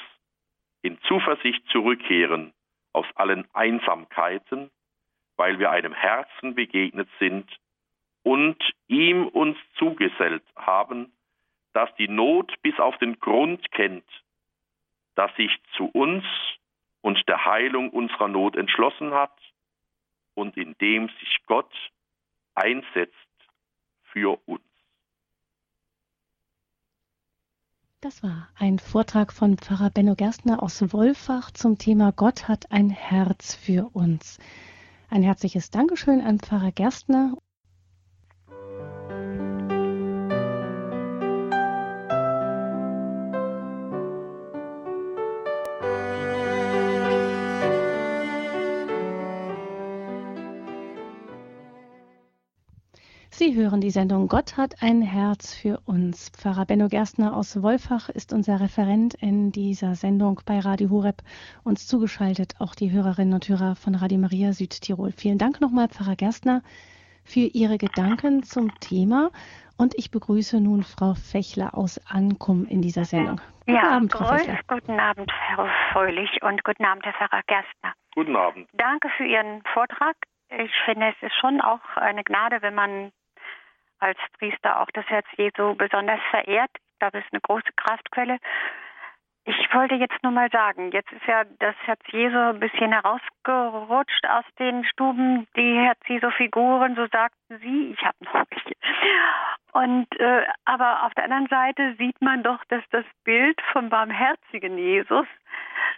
in Zuversicht zurückkehren aus allen Einsamkeiten, weil wir einem Herzen begegnet sind und ihm uns zugesellt haben, das die Not bis auf den Grund kennt, das sich zu uns und der Heilung unserer Not entschlossen hat und in dem sich Gott einsetzt für uns. Das war ein Vortrag von Pfarrer Benno Gerstner aus Wolfach zum Thema Gott hat ein Herz für uns. Ein herzliches Dankeschön an Pfarrer Gerstner. Sie hören die Sendung Gott hat ein Herz für uns. Pfarrer Benno Gerstner aus Wolfach ist unser Referent in dieser Sendung bei Radio Horeb. Uns zugeschaltet auch die Hörerinnen und Hörer von Radio Maria Südtirol. Vielen Dank nochmal, Pfarrer Gerstner, für Ihre Gedanken zum Thema. Und ich begrüße nun Frau Fechler aus Ankum in dieser Sendung. Guten ja, Abend, Frau Grüß, Fechler. Guten Abend, Herr Fröhlich, und guten Abend, Herr Pfarrer Gerstner. Guten Abend. Danke für Ihren Vortrag. Ich finde, es ist schon auch eine Gnade, wenn man als Priester auch das Herz Jesu besonders verehrt. Ich glaube, es ist eine große Kraftquelle. Ich wollte jetzt nur mal sagen, jetzt ist ja das Herz Jesu ein bisschen herausgerutscht aus den Stuben, die Herz Jesu Figuren, so sagten sie. Ich habe noch welche. Und äh, aber auf der anderen Seite sieht man doch, dass das Bild vom barmherzigen Jesus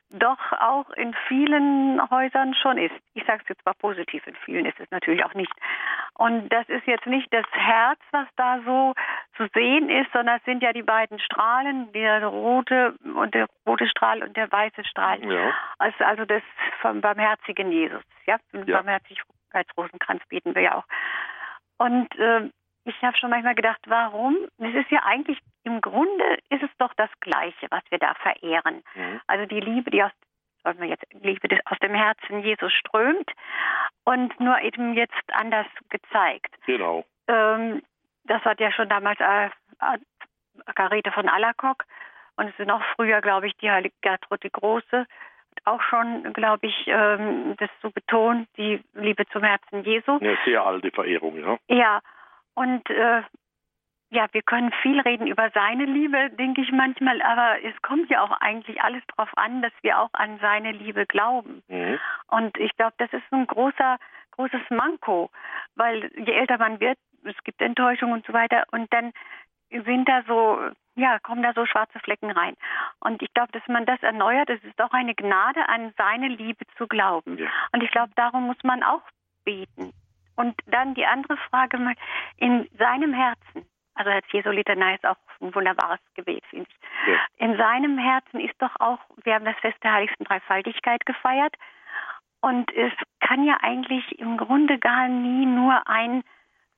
doch auch in vielen Häusern schon ist. Ich sage es jetzt mal positiv, in vielen ist es natürlich auch nicht. Und das ist jetzt nicht das Herz, was da so zu sehen ist, sondern es sind ja die beiden Strahlen, der rote und der rote Strahl und der weiße Strahl. Ja. Also, also das vom barmherzigen Jesus. Ja, ja. Barmherzigkeitsrosenkranz beten wir ja auch. Und äh, ich habe schon manchmal gedacht, warum? Es ist ja eigentlich im Grunde ist es doch das Gleiche, was wir da verehren. Mhm. Also die Liebe, die aus wir jetzt Liebe aus dem Herzen Jesus strömt und nur eben jetzt anders gezeigt. Genau. Ähm, das hat ja schon damals äh, von Allercock und es ist noch früher, glaube ich, die heilige Gertrud die Große auch schon, glaube ich, ähm, das so betont, die Liebe zum Herzen Jesu. Eine sehr alte Verehrung, ja. Ja, und äh, ja, wir können viel reden über seine Liebe, denke ich manchmal, aber es kommt ja auch eigentlich alles darauf an, dass wir auch an seine Liebe glauben. Mhm. Und ich glaube, das ist ein großer, großes Manko, weil je älter man wird, es gibt Enttäuschung und so weiter. Und dann sind da so, ja, kommen da so schwarze Flecken rein. Und ich glaube, dass man das erneuert, es ist auch eine Gnade, an seine Liebe zu glauben. Ja. Und ich glaube, darum muss man auch beten. Und dann die andere Frage mal, in seinem Herzen, also Herz Jesu Litanei ist auch ein wunderbares Gebet, finde ich. Ja. In seinem Herzen ist doch auch, wir haben das Fest der heiligsten Dreifaltigkeit gefeiert. Und es kann ja eigentlich im Grunde gar nie nur ein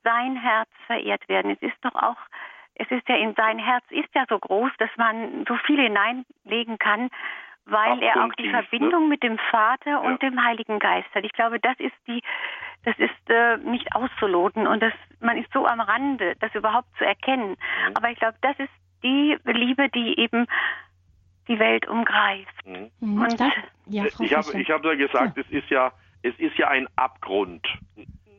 sein Herz verehrt werden. Es ist doch auch, es ist ja in sein Herz ist ja so groß, dass man so viel hineinlegen kann, weil er auch die ne? Verbindung ne? mit dem Vater ja. und dem Heiligen Geist hat. Ich glaube, das ist die, das ist äh, nicht auszuloten und das, man ist so am Rande, das überhaupt zu erkennen. Mhm. Aber ich glaube, das ist die Liebe, die eben die Welt umgreift. Mhm. mhm. Und ja, ich habe ich habe ja gesagt, ja. es ist ja es ist ja ein Abgrund.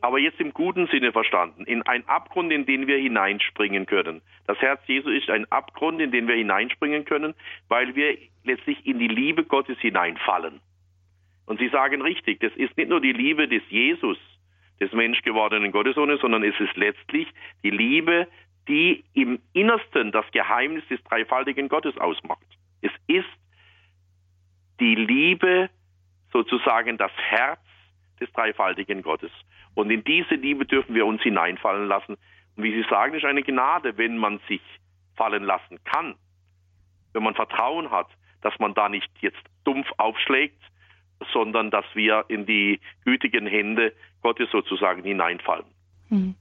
Aber jetzt im guten Sinne verstanden, in ein Abgrund, in den wir hineinspringen können. Das Herz Jesu ist ein Abgrund, in den wir hineinspringen können, weil wir letztlich in die Liebe Gottes hineinfallen. Und Sie sagen richtig, das ist nicht nur die Liebe des Jesus, des menschgewordenen Gottessohnes, sondern es ist letztlich die Liebe, die im Innersten das Geheimnis des dreifaltigen Gottes ausmacht. Es ist die Liebe, sozusagen das Herz des dreifaltigen Gottes. Und in diese Liebe dürfen wir uns hineinfallen lassen. Und wie Sie sagen, ist eine Gnade, wenn man sich fallen lassen kann. Wenn man Vertrauen hat, dass man da nicht jetzt dumpf aufschlägt, sondern dass wir in die gütigen Hände Gottes sozusagen hineinfallen. Hm.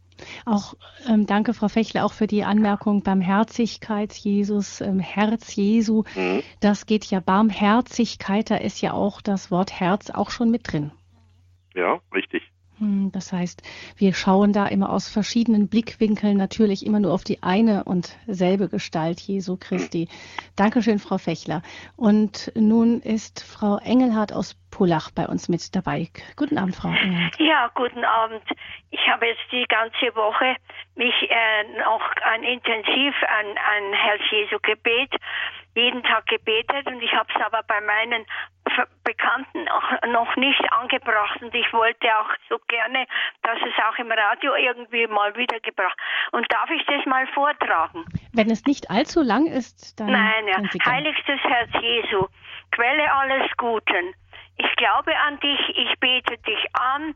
Auch ähm, danke, Frau Fechle, auch für die Anmerkung Barmherzigkeit Jesus, ähm, Herz Jesu. Mhm. Das geht ja Barmherzigkeit, da ist ja auch das Wort Herz auch schon mit drin. Ja, richtig. Hm, das heißt, wir schauen da immer aus verschiedenen Blickwinkeln natürlich immer nur auf die eine und selbe Gestalt Jesu Christi. Dankeschön, Frau Fechler. Und nun ist Frau Engelhardt aus Pullach bei uns mit dabei. Guten Abend, Frau Engelhardt. Ja, guten Abend. Ich habe jetzt die ganze Woche mich äh, noch an intensiv an, an Herr Jesu Gebet jeden Tag gebetet und ich habe es aber bei meinen Bekannten noch nicht angebracht und ich wollte auch so gerne, dass es auch im Radio irgendwie mal wiedergebracht. Und darf ich das mal vortragen? Wenn es nicht allzu lang ist, dann. Nein, ja. Heiligstes Herz Jesu, Quelle alles Guten. Ich glaube an dich, ich bete dich an.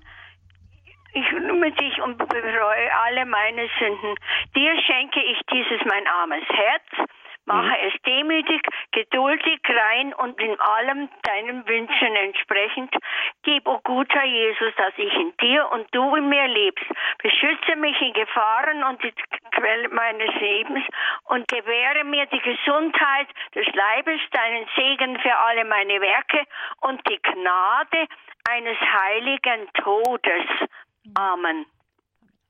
Ich nehme dich und bereue alle meine Sünden. Dir schenke ich dieses mein armes Herz Mache mhm. es demütig, geduldig, rein und in allem deinen Wünschen entsprechend. Gib, o oh guter Jesus, dass ich in dir und du in mir lebst. Beschütze mich in Gefahren und die Quelle meines Lebens und gewähre mir die Gesundheit des Leibes, deinen Segen für alle meine Werke und die Gnade eines heiligen Todes. Amen.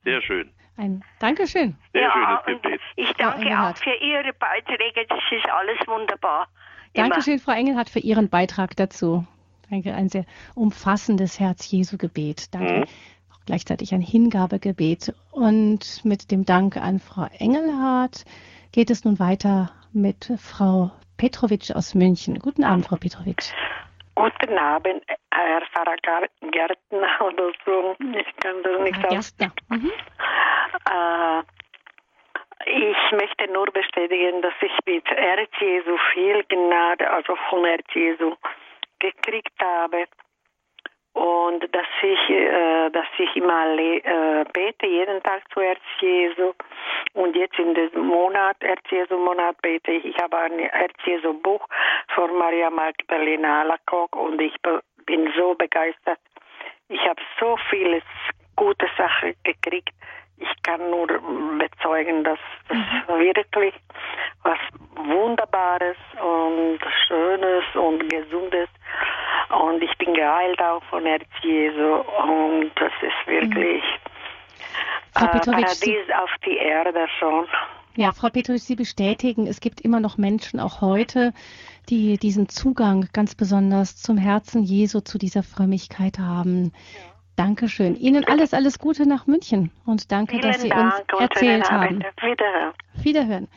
Sehr schön. Ein Dankeschön. Sehr ja, schönes Gebet. Ich danke auch für Ihre Beiträge. Das ist alles wunderbar. Immer. Dankeschön, Frau Engelhardt, für Ihren Beitrag dazu. Danke, ein sehr umfassendes Herz-Jesu-Gebet. Danke. Mhm. Auch gleichzeitig ein Hingabegebet. Und mit dem Dank an Frau Engelhardt geht es nun weiter mit Frau Petrovic aus München. Guten Abend, Frau Petrovic. Guten Abend, Herr Pfarrer Gärtner *laughs* oder so. Ich kann das nicht sagen. Mhm. Äh, ich möchte nur bestätigen, dass ich mit Herz Jesu viel Gnade, also von Herz Jesu, gekriegt habe. Und dass ich, äh, dass ich immer äh, bete, jeden Tag zu Herz Jesu. Und jetzt in diesem Monat, Herz Jesu Monat, bete ich. Ich habe ein Herz Jesu Buch von Maria Magdalena Alacock und ich bin so begeistert. Ich habe so viele gute Sachen gekriegt. Ich kann nur bezeugen, dass das mhm. wirklich was Wunderbares und Schönes und Gesundes und ich bin geheilt auch von Herz Jesu und das ist wirklich mhm. Äh, Paradies auf die Erde schon. Ja, Frau Petrus, Sie bestätigen, es gibt immer noch Menschen, auch heute, die diesen Zugang ganz besonders zum Herzen Jesu, zu dieser Frömmigkeit haben. Ja. Dankeschön. Ihnen alles, alles Gute nach München und danke, Vielen dass Sie Dank uns erzählt haben. Wiederhören. Wiederhören.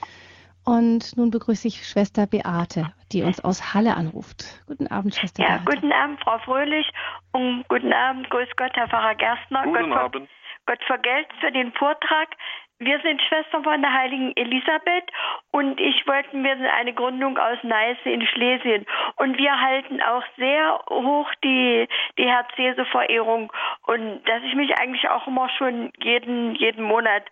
Und nun begrüße ich Schwester Beate, die uns aus Halle anruft. Guten Abend, Schwester ja, Beate. Guten Abend, Frau Fröhlich und guten Abend, Grüß Gott, Herr Pfarrer Gerstner. Guten Gott, Abend. Gott vergelt für den Vortrag. Wir sind Schwestern von der heiligen Elisabeth und ich wollten, wir sind eine Gründung aus Neiße in Schlesien und wir halten auch sehr hoch die, die Herz-Jesu-Verehrung und dass ich mich eigentlich auch immer schon jeden, jeden Monat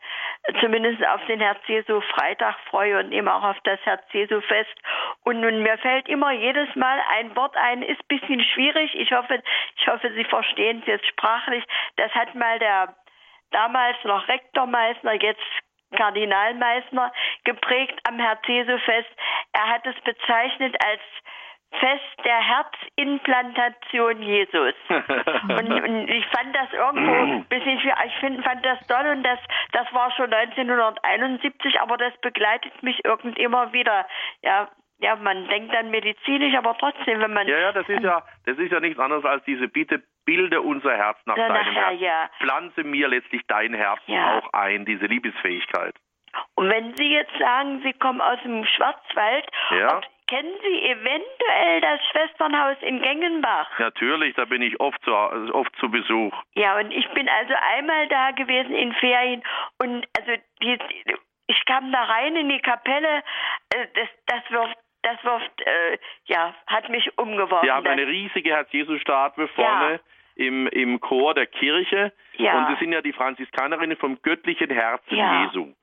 zumindest auf den Herz-Jesu-Freitag freue und eben auch auf das Herz-Jesu-Fest. Und nun, mir fällt immer jedes Mal ein Wort ein, ist ein bisschen schwierig. Ich hoffe, ich hoffe, Sie verstehen es jetzt sprachlich. Das hat mal der damals noch Rektor Meissner, jetzt Kardinal Meissner, geprägt am Herz-Jesu-Fest. Er hat es bezeichnet als Fest der Herzimplantation Jesus. *laughs* und, und, ich fand das irgendwo ein bisschen, ich find, fand das toll und das, das war schon 1971, aber das begleitet mich irgend immer wieder. Ja, ja, man denkt dann medizinisch, aber trotzdem, wenn man. Ja, ja, das ist ja, das ist ja nichts anderes als diese Bitte, bilde unser Herz nach deinem nachher, Herz. Ja. Pflanze mir letztlich dein Herz ja. auch ein, diese Liebesfähigkeit. Und wenn Sie jetzt sagen, Sie kommen aus dem Schwarzwald, ja. kennen Sie eventuell das Schwesternhaus in Gengenbach? Natürlich, da bin ich oft zu, oft zu Besuch. Ja, und ich bin also einmal da gewesen in Ferien und also die, ich kam da rein in die Kapelle, äh, das, das wirft das wirft, äh, ja, hat mich umgeworfen. Wir haben eine riesige Herz-Jesus-Statue vorne. Ja im, im Chor der Kirche. Ja. Und sie sind ja die Franziskanerinnen vom göttlichen Herzen ja. Jesu.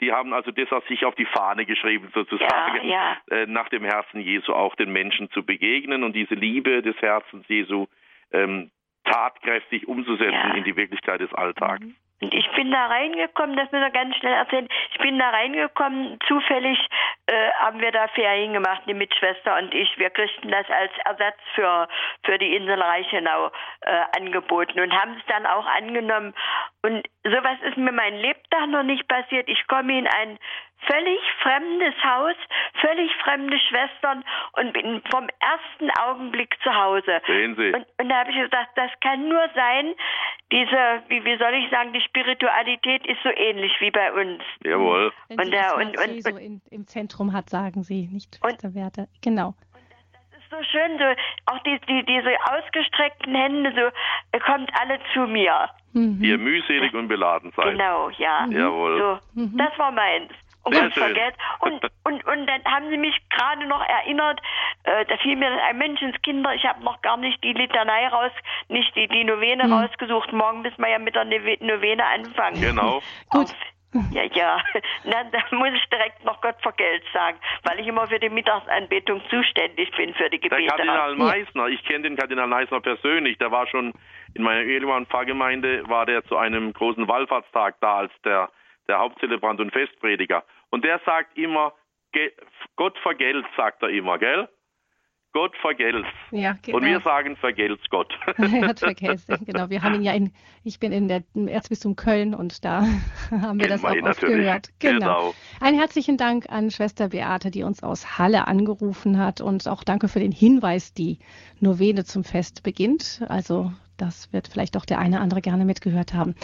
Die haben also das auch sich auf die Fahne geschrieben, sozusagen, ja. Äh, nach dem Herzen Jesu auch den Menschen zu begegnen und diese Liebe des Herzens Jesu ähm, tatkräftig umzusetzen in die Wirklichkeit des Alltags. Mhm. Und ich bin da reingekommen, das muss ich ganz schnell erzählen. Ich bin da reingekommen, zufällig äh, haben wir da Ferien gemacht, die Mitschwester und ich. Wir kriegten das als Ersatz für, für die Insel Reichenau äh, angeboten und haben es dann auch angenommen. Und sowas ist mir mein Lebtag noch nicht passiert. Ich komme in ein völlig fremdes Haus, völlig fremde Schwestern und bin vom ersten Augenblick zu Hause. Sehen Sie. Und, und da habe ich gesagt, das kann nur sein, diese, wie, wie soll ich sagen, die Spiritualität ist so ähnlich wie bei uns. Jawohl. Wenn und, der, und, und, und, in, im Zentrum hat, sagen Sie, nicht Schwester Werte. Genau so schön, so auch die, die, diese ausgestreckten Hände, so kommt alle zu mir. Mhm. Ihr mühselig und beladen seid. Genau, ja. Mhm. Jawohl. So, mhm. Das war meins. Und Sehr vergesst. Und, *laughs* und, und dann haben sie mich gerade noch erinnert, äh, da fiel mir ein Menschenskinder, ich habe noch gar nicht die Litanei raus, nicht die, die Novene mhm. rausgesucht. Morgen müssen wir ja mit der Novene anfangen. Genau. Gut. Ja, ja. *laughs* Na, da muss ich direkt noch Gott vergelt sagen, weil ich immer für die Mittagsanbetung zuständig bin für die Gebete. Der Kardinal Meissner, ich kenne den Kardinal Meissner persönlich, der war schon in meiner ehemaligen Pfarrgemeinde, war der zu einem großen Wallfahrtstag da als der der Hauptzelebrant und Festprediger. Und der sagt immer, Gott vergelt's, sagt er immer, gell? Gott vergelt's. Ja, genau. Und wir sagen, vergelt's Gott. *laughs* *laughs* Gott vergelt's, genau. Wir haben ihn ja in, ich bin in der im Erzbistum Köln und da *laughs* haben wir Kennen das auch oft gehört. Genau. genau. Einen herzlichen Dank an Schwester Beate, die uns aus Halle angerufen hat und auch danke für den Hinweis, die Novene zum Fest beginnt. Also das wird vielleicht auch der eine oder andere gerne mitgehört haben.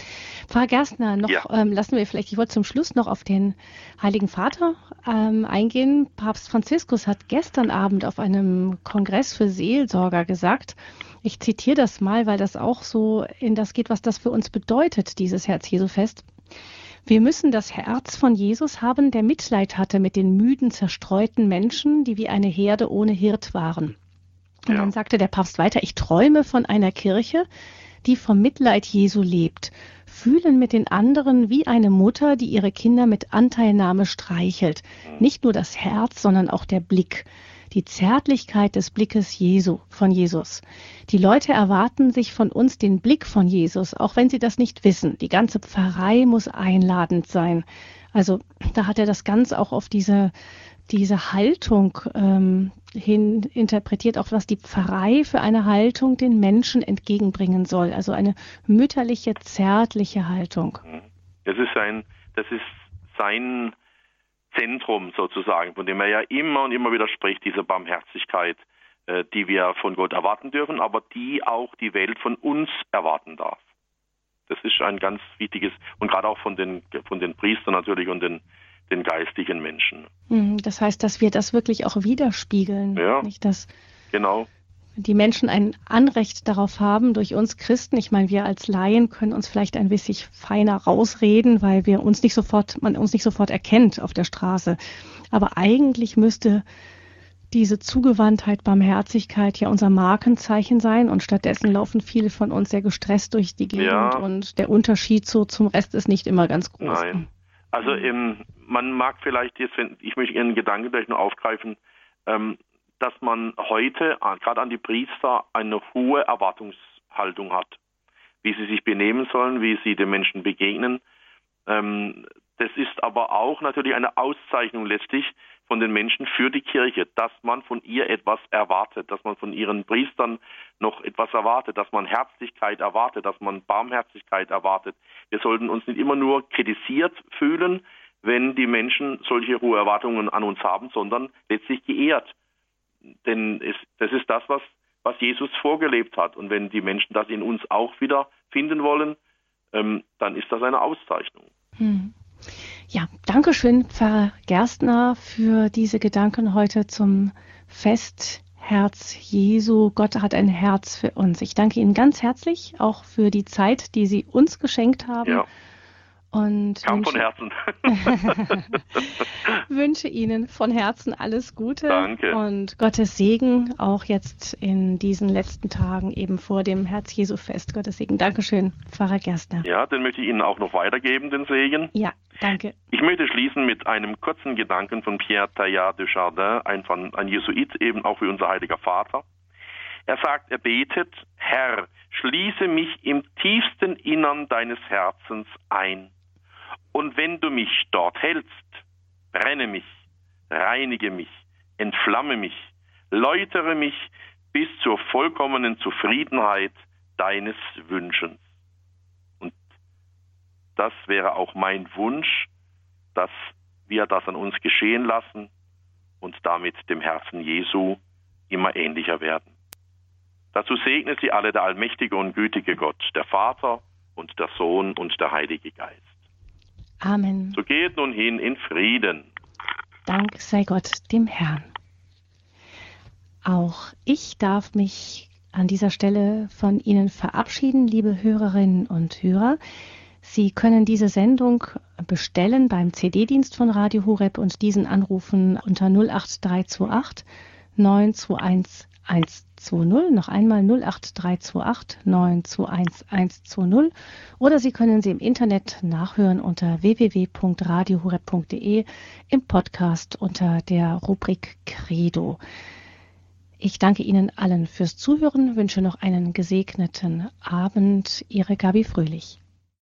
Pfarrer Gerstner, noch ja. ähm, lassen wir vielleicht, ich wollte zum Schluss noch auf den Heiligen Vater ähm, eingehen. Papst Franziskus hat gestern Abend auf einem Kongress für Seelsorger gesagt, ich zitiere das mal, weil das auch so in das geht, was das für uns bedeutet, dieses Herz-Jesu-Fest. Wir müssen das Herz von Jesus haben, der Mitleid hatte mit den müden, zerstreuten Menschen, die wie eine Herde ohne Hirt waren. Und ja. dann sagte der Papst weiter, ich träume von einer Kirche, die vom Mitleid Jesu lebt, fühlen mit den anderen wie eine Mutter, die ihre Kinder mit Anteilnahme streichelt. Nicht nur das Herz, sondern auch der Blick, die Zärtlichkeit des Blickes Jesu, von Jesus. Die Leute erwarten sich von uns den Blick von Jesus, auch wenn sie das nicht wissen. Die ganze Pfarrei muss einladend sein. Also da hat er das ganz auch auf diese diese Haltung ähm, hin interpretiert, auch was die Pfarrei für eine Haltung den Menschen entgegenbringen soll. Also eine mütterliche, zärtliche Haltung. Das ist sein, das ist sein Zentrum sozusagen, von dem er ja immer und immer wieder spricht, diese Barmherzigkeit, äh, die wir von Gott erwarten dürfen, aber die auch die Welt von uns erwarten darf. Das ist ein ganz wichtiges und gerade auch von den von den Priestern natürlich und den den geistigen Menschen. Mhm, das heißt, dass wir das wirklich auch widerspiegeln. Ja, nicht das, genau. die Menschen ein Anrecht darauf haben, durch uns Christen, ich meine, wir als Laien können uns vielleicht ein bisschen feiner rausreden, weil wir uns nicht sofort, man uns nicht sofort erkennt auf der Straße. Aber eigentlich müsste diese Zugewandtheit, Barmherzigkeit ja unser Markenzeichen sein und stattdessen laufen viele von uns sehr gestresst durch die Gegend ja. und der Unterschied so zum Rest ist nicht immer ganz groß. Nein. Also ähm, man mag vielleicht jetzt, wenn, ich möchte Ihren Gedanken gleich nur aufgreifen, ähm, dass man heute äh, gerade an die Priester eine hohe Erwartungshaltung hat, wie sie sich benehmen sollen, wie sie den Menschen begegnen. Ähm, das ist aber auch natürlich eine Auszeichnung letztlich von den Menschen für die Kirche, dass man von ihr etwas erwartet, dass man von ihren Priestern noch etwas erwartet, dass man Herzlichkeit erwartet, dass man Barmherzigkeit erwartet. Wir sollten uns nicht immer nur kritisiert fühlen, wenn die Menschen solche hohe Erwartungen an uns haben, sondern letztlich geehrt. Denn es, das ist das, was, was Jesus vorgelebt hat. Und wenn die Menschen das in uns auch wieder finden wollen, ähm, dann ist das eine Auszeichnung. Hm. Ja, danke schön, Pfarrer Gerstner, für diese Gedanken heute zum Fest Herz Jesu. Gott hat ein Herz für uns. Ich danke Ihnen ganz herzlich auch für die Zeit, die Sie uns geschenkt haben. Ja. Und Kam wünsche, von Herzen. *laughs* wünsche Ihnen von Herzen alles Gute. Danke. Und Gottes Segen auch jetzt in diesen letzten Tagen eben vor dem Herz-Jesu-Fest. Gottes Segen. Dankeschön, Pfarrer Gerstner. Ja, den möchte ich Ihnen auch noch weitergeben, den Segen. Ja, danke. Ich möchte schließen mit einem kurzen Gedanken von Pierre Taillard de Chardin, ein, von, ein Jesuit, eben auch wie unser heiliger Vater. Er sagt, er betet, Herr, schließe mich im tiefsten Innern deines Herzens ein und wenn du mich dort hältst, brenne mich, reinige mich, entflamme mich, läutere mich bis zur vollkommenen Zufriedenheit deines Wünschens. Und das wäre auch mein Wunsch, dass wir das an uns geschehen lassen und damit dem Herzen Jesu immer ähnlicher werden. Dazu segne sie alle der allmächtige und gütige Gott, der Vater und der Sohn und der Heilige Geist. Amen. So geht nun hin in Frieden. Dank sei Gott dem Herrn. Auch ich darf mich an dieser Stelle von Ihnen verabschieden, liebe Hörerinnen und Hörer. Sie können diese Sendung bestellen beim CD-Dienst von Radio Horeb und diesen anrufen unter 08328 921 120. Noch einmal 08328 921 120. Oder Sie können sie im Internet nachhören unter www.radiohoreb.de im Podcast unter der Rubrik Credo. Ich danke Ihnen allen fürs Zuhören, wünsche noch einen gesegneten Abend. Ihre Gabi Fröhlich.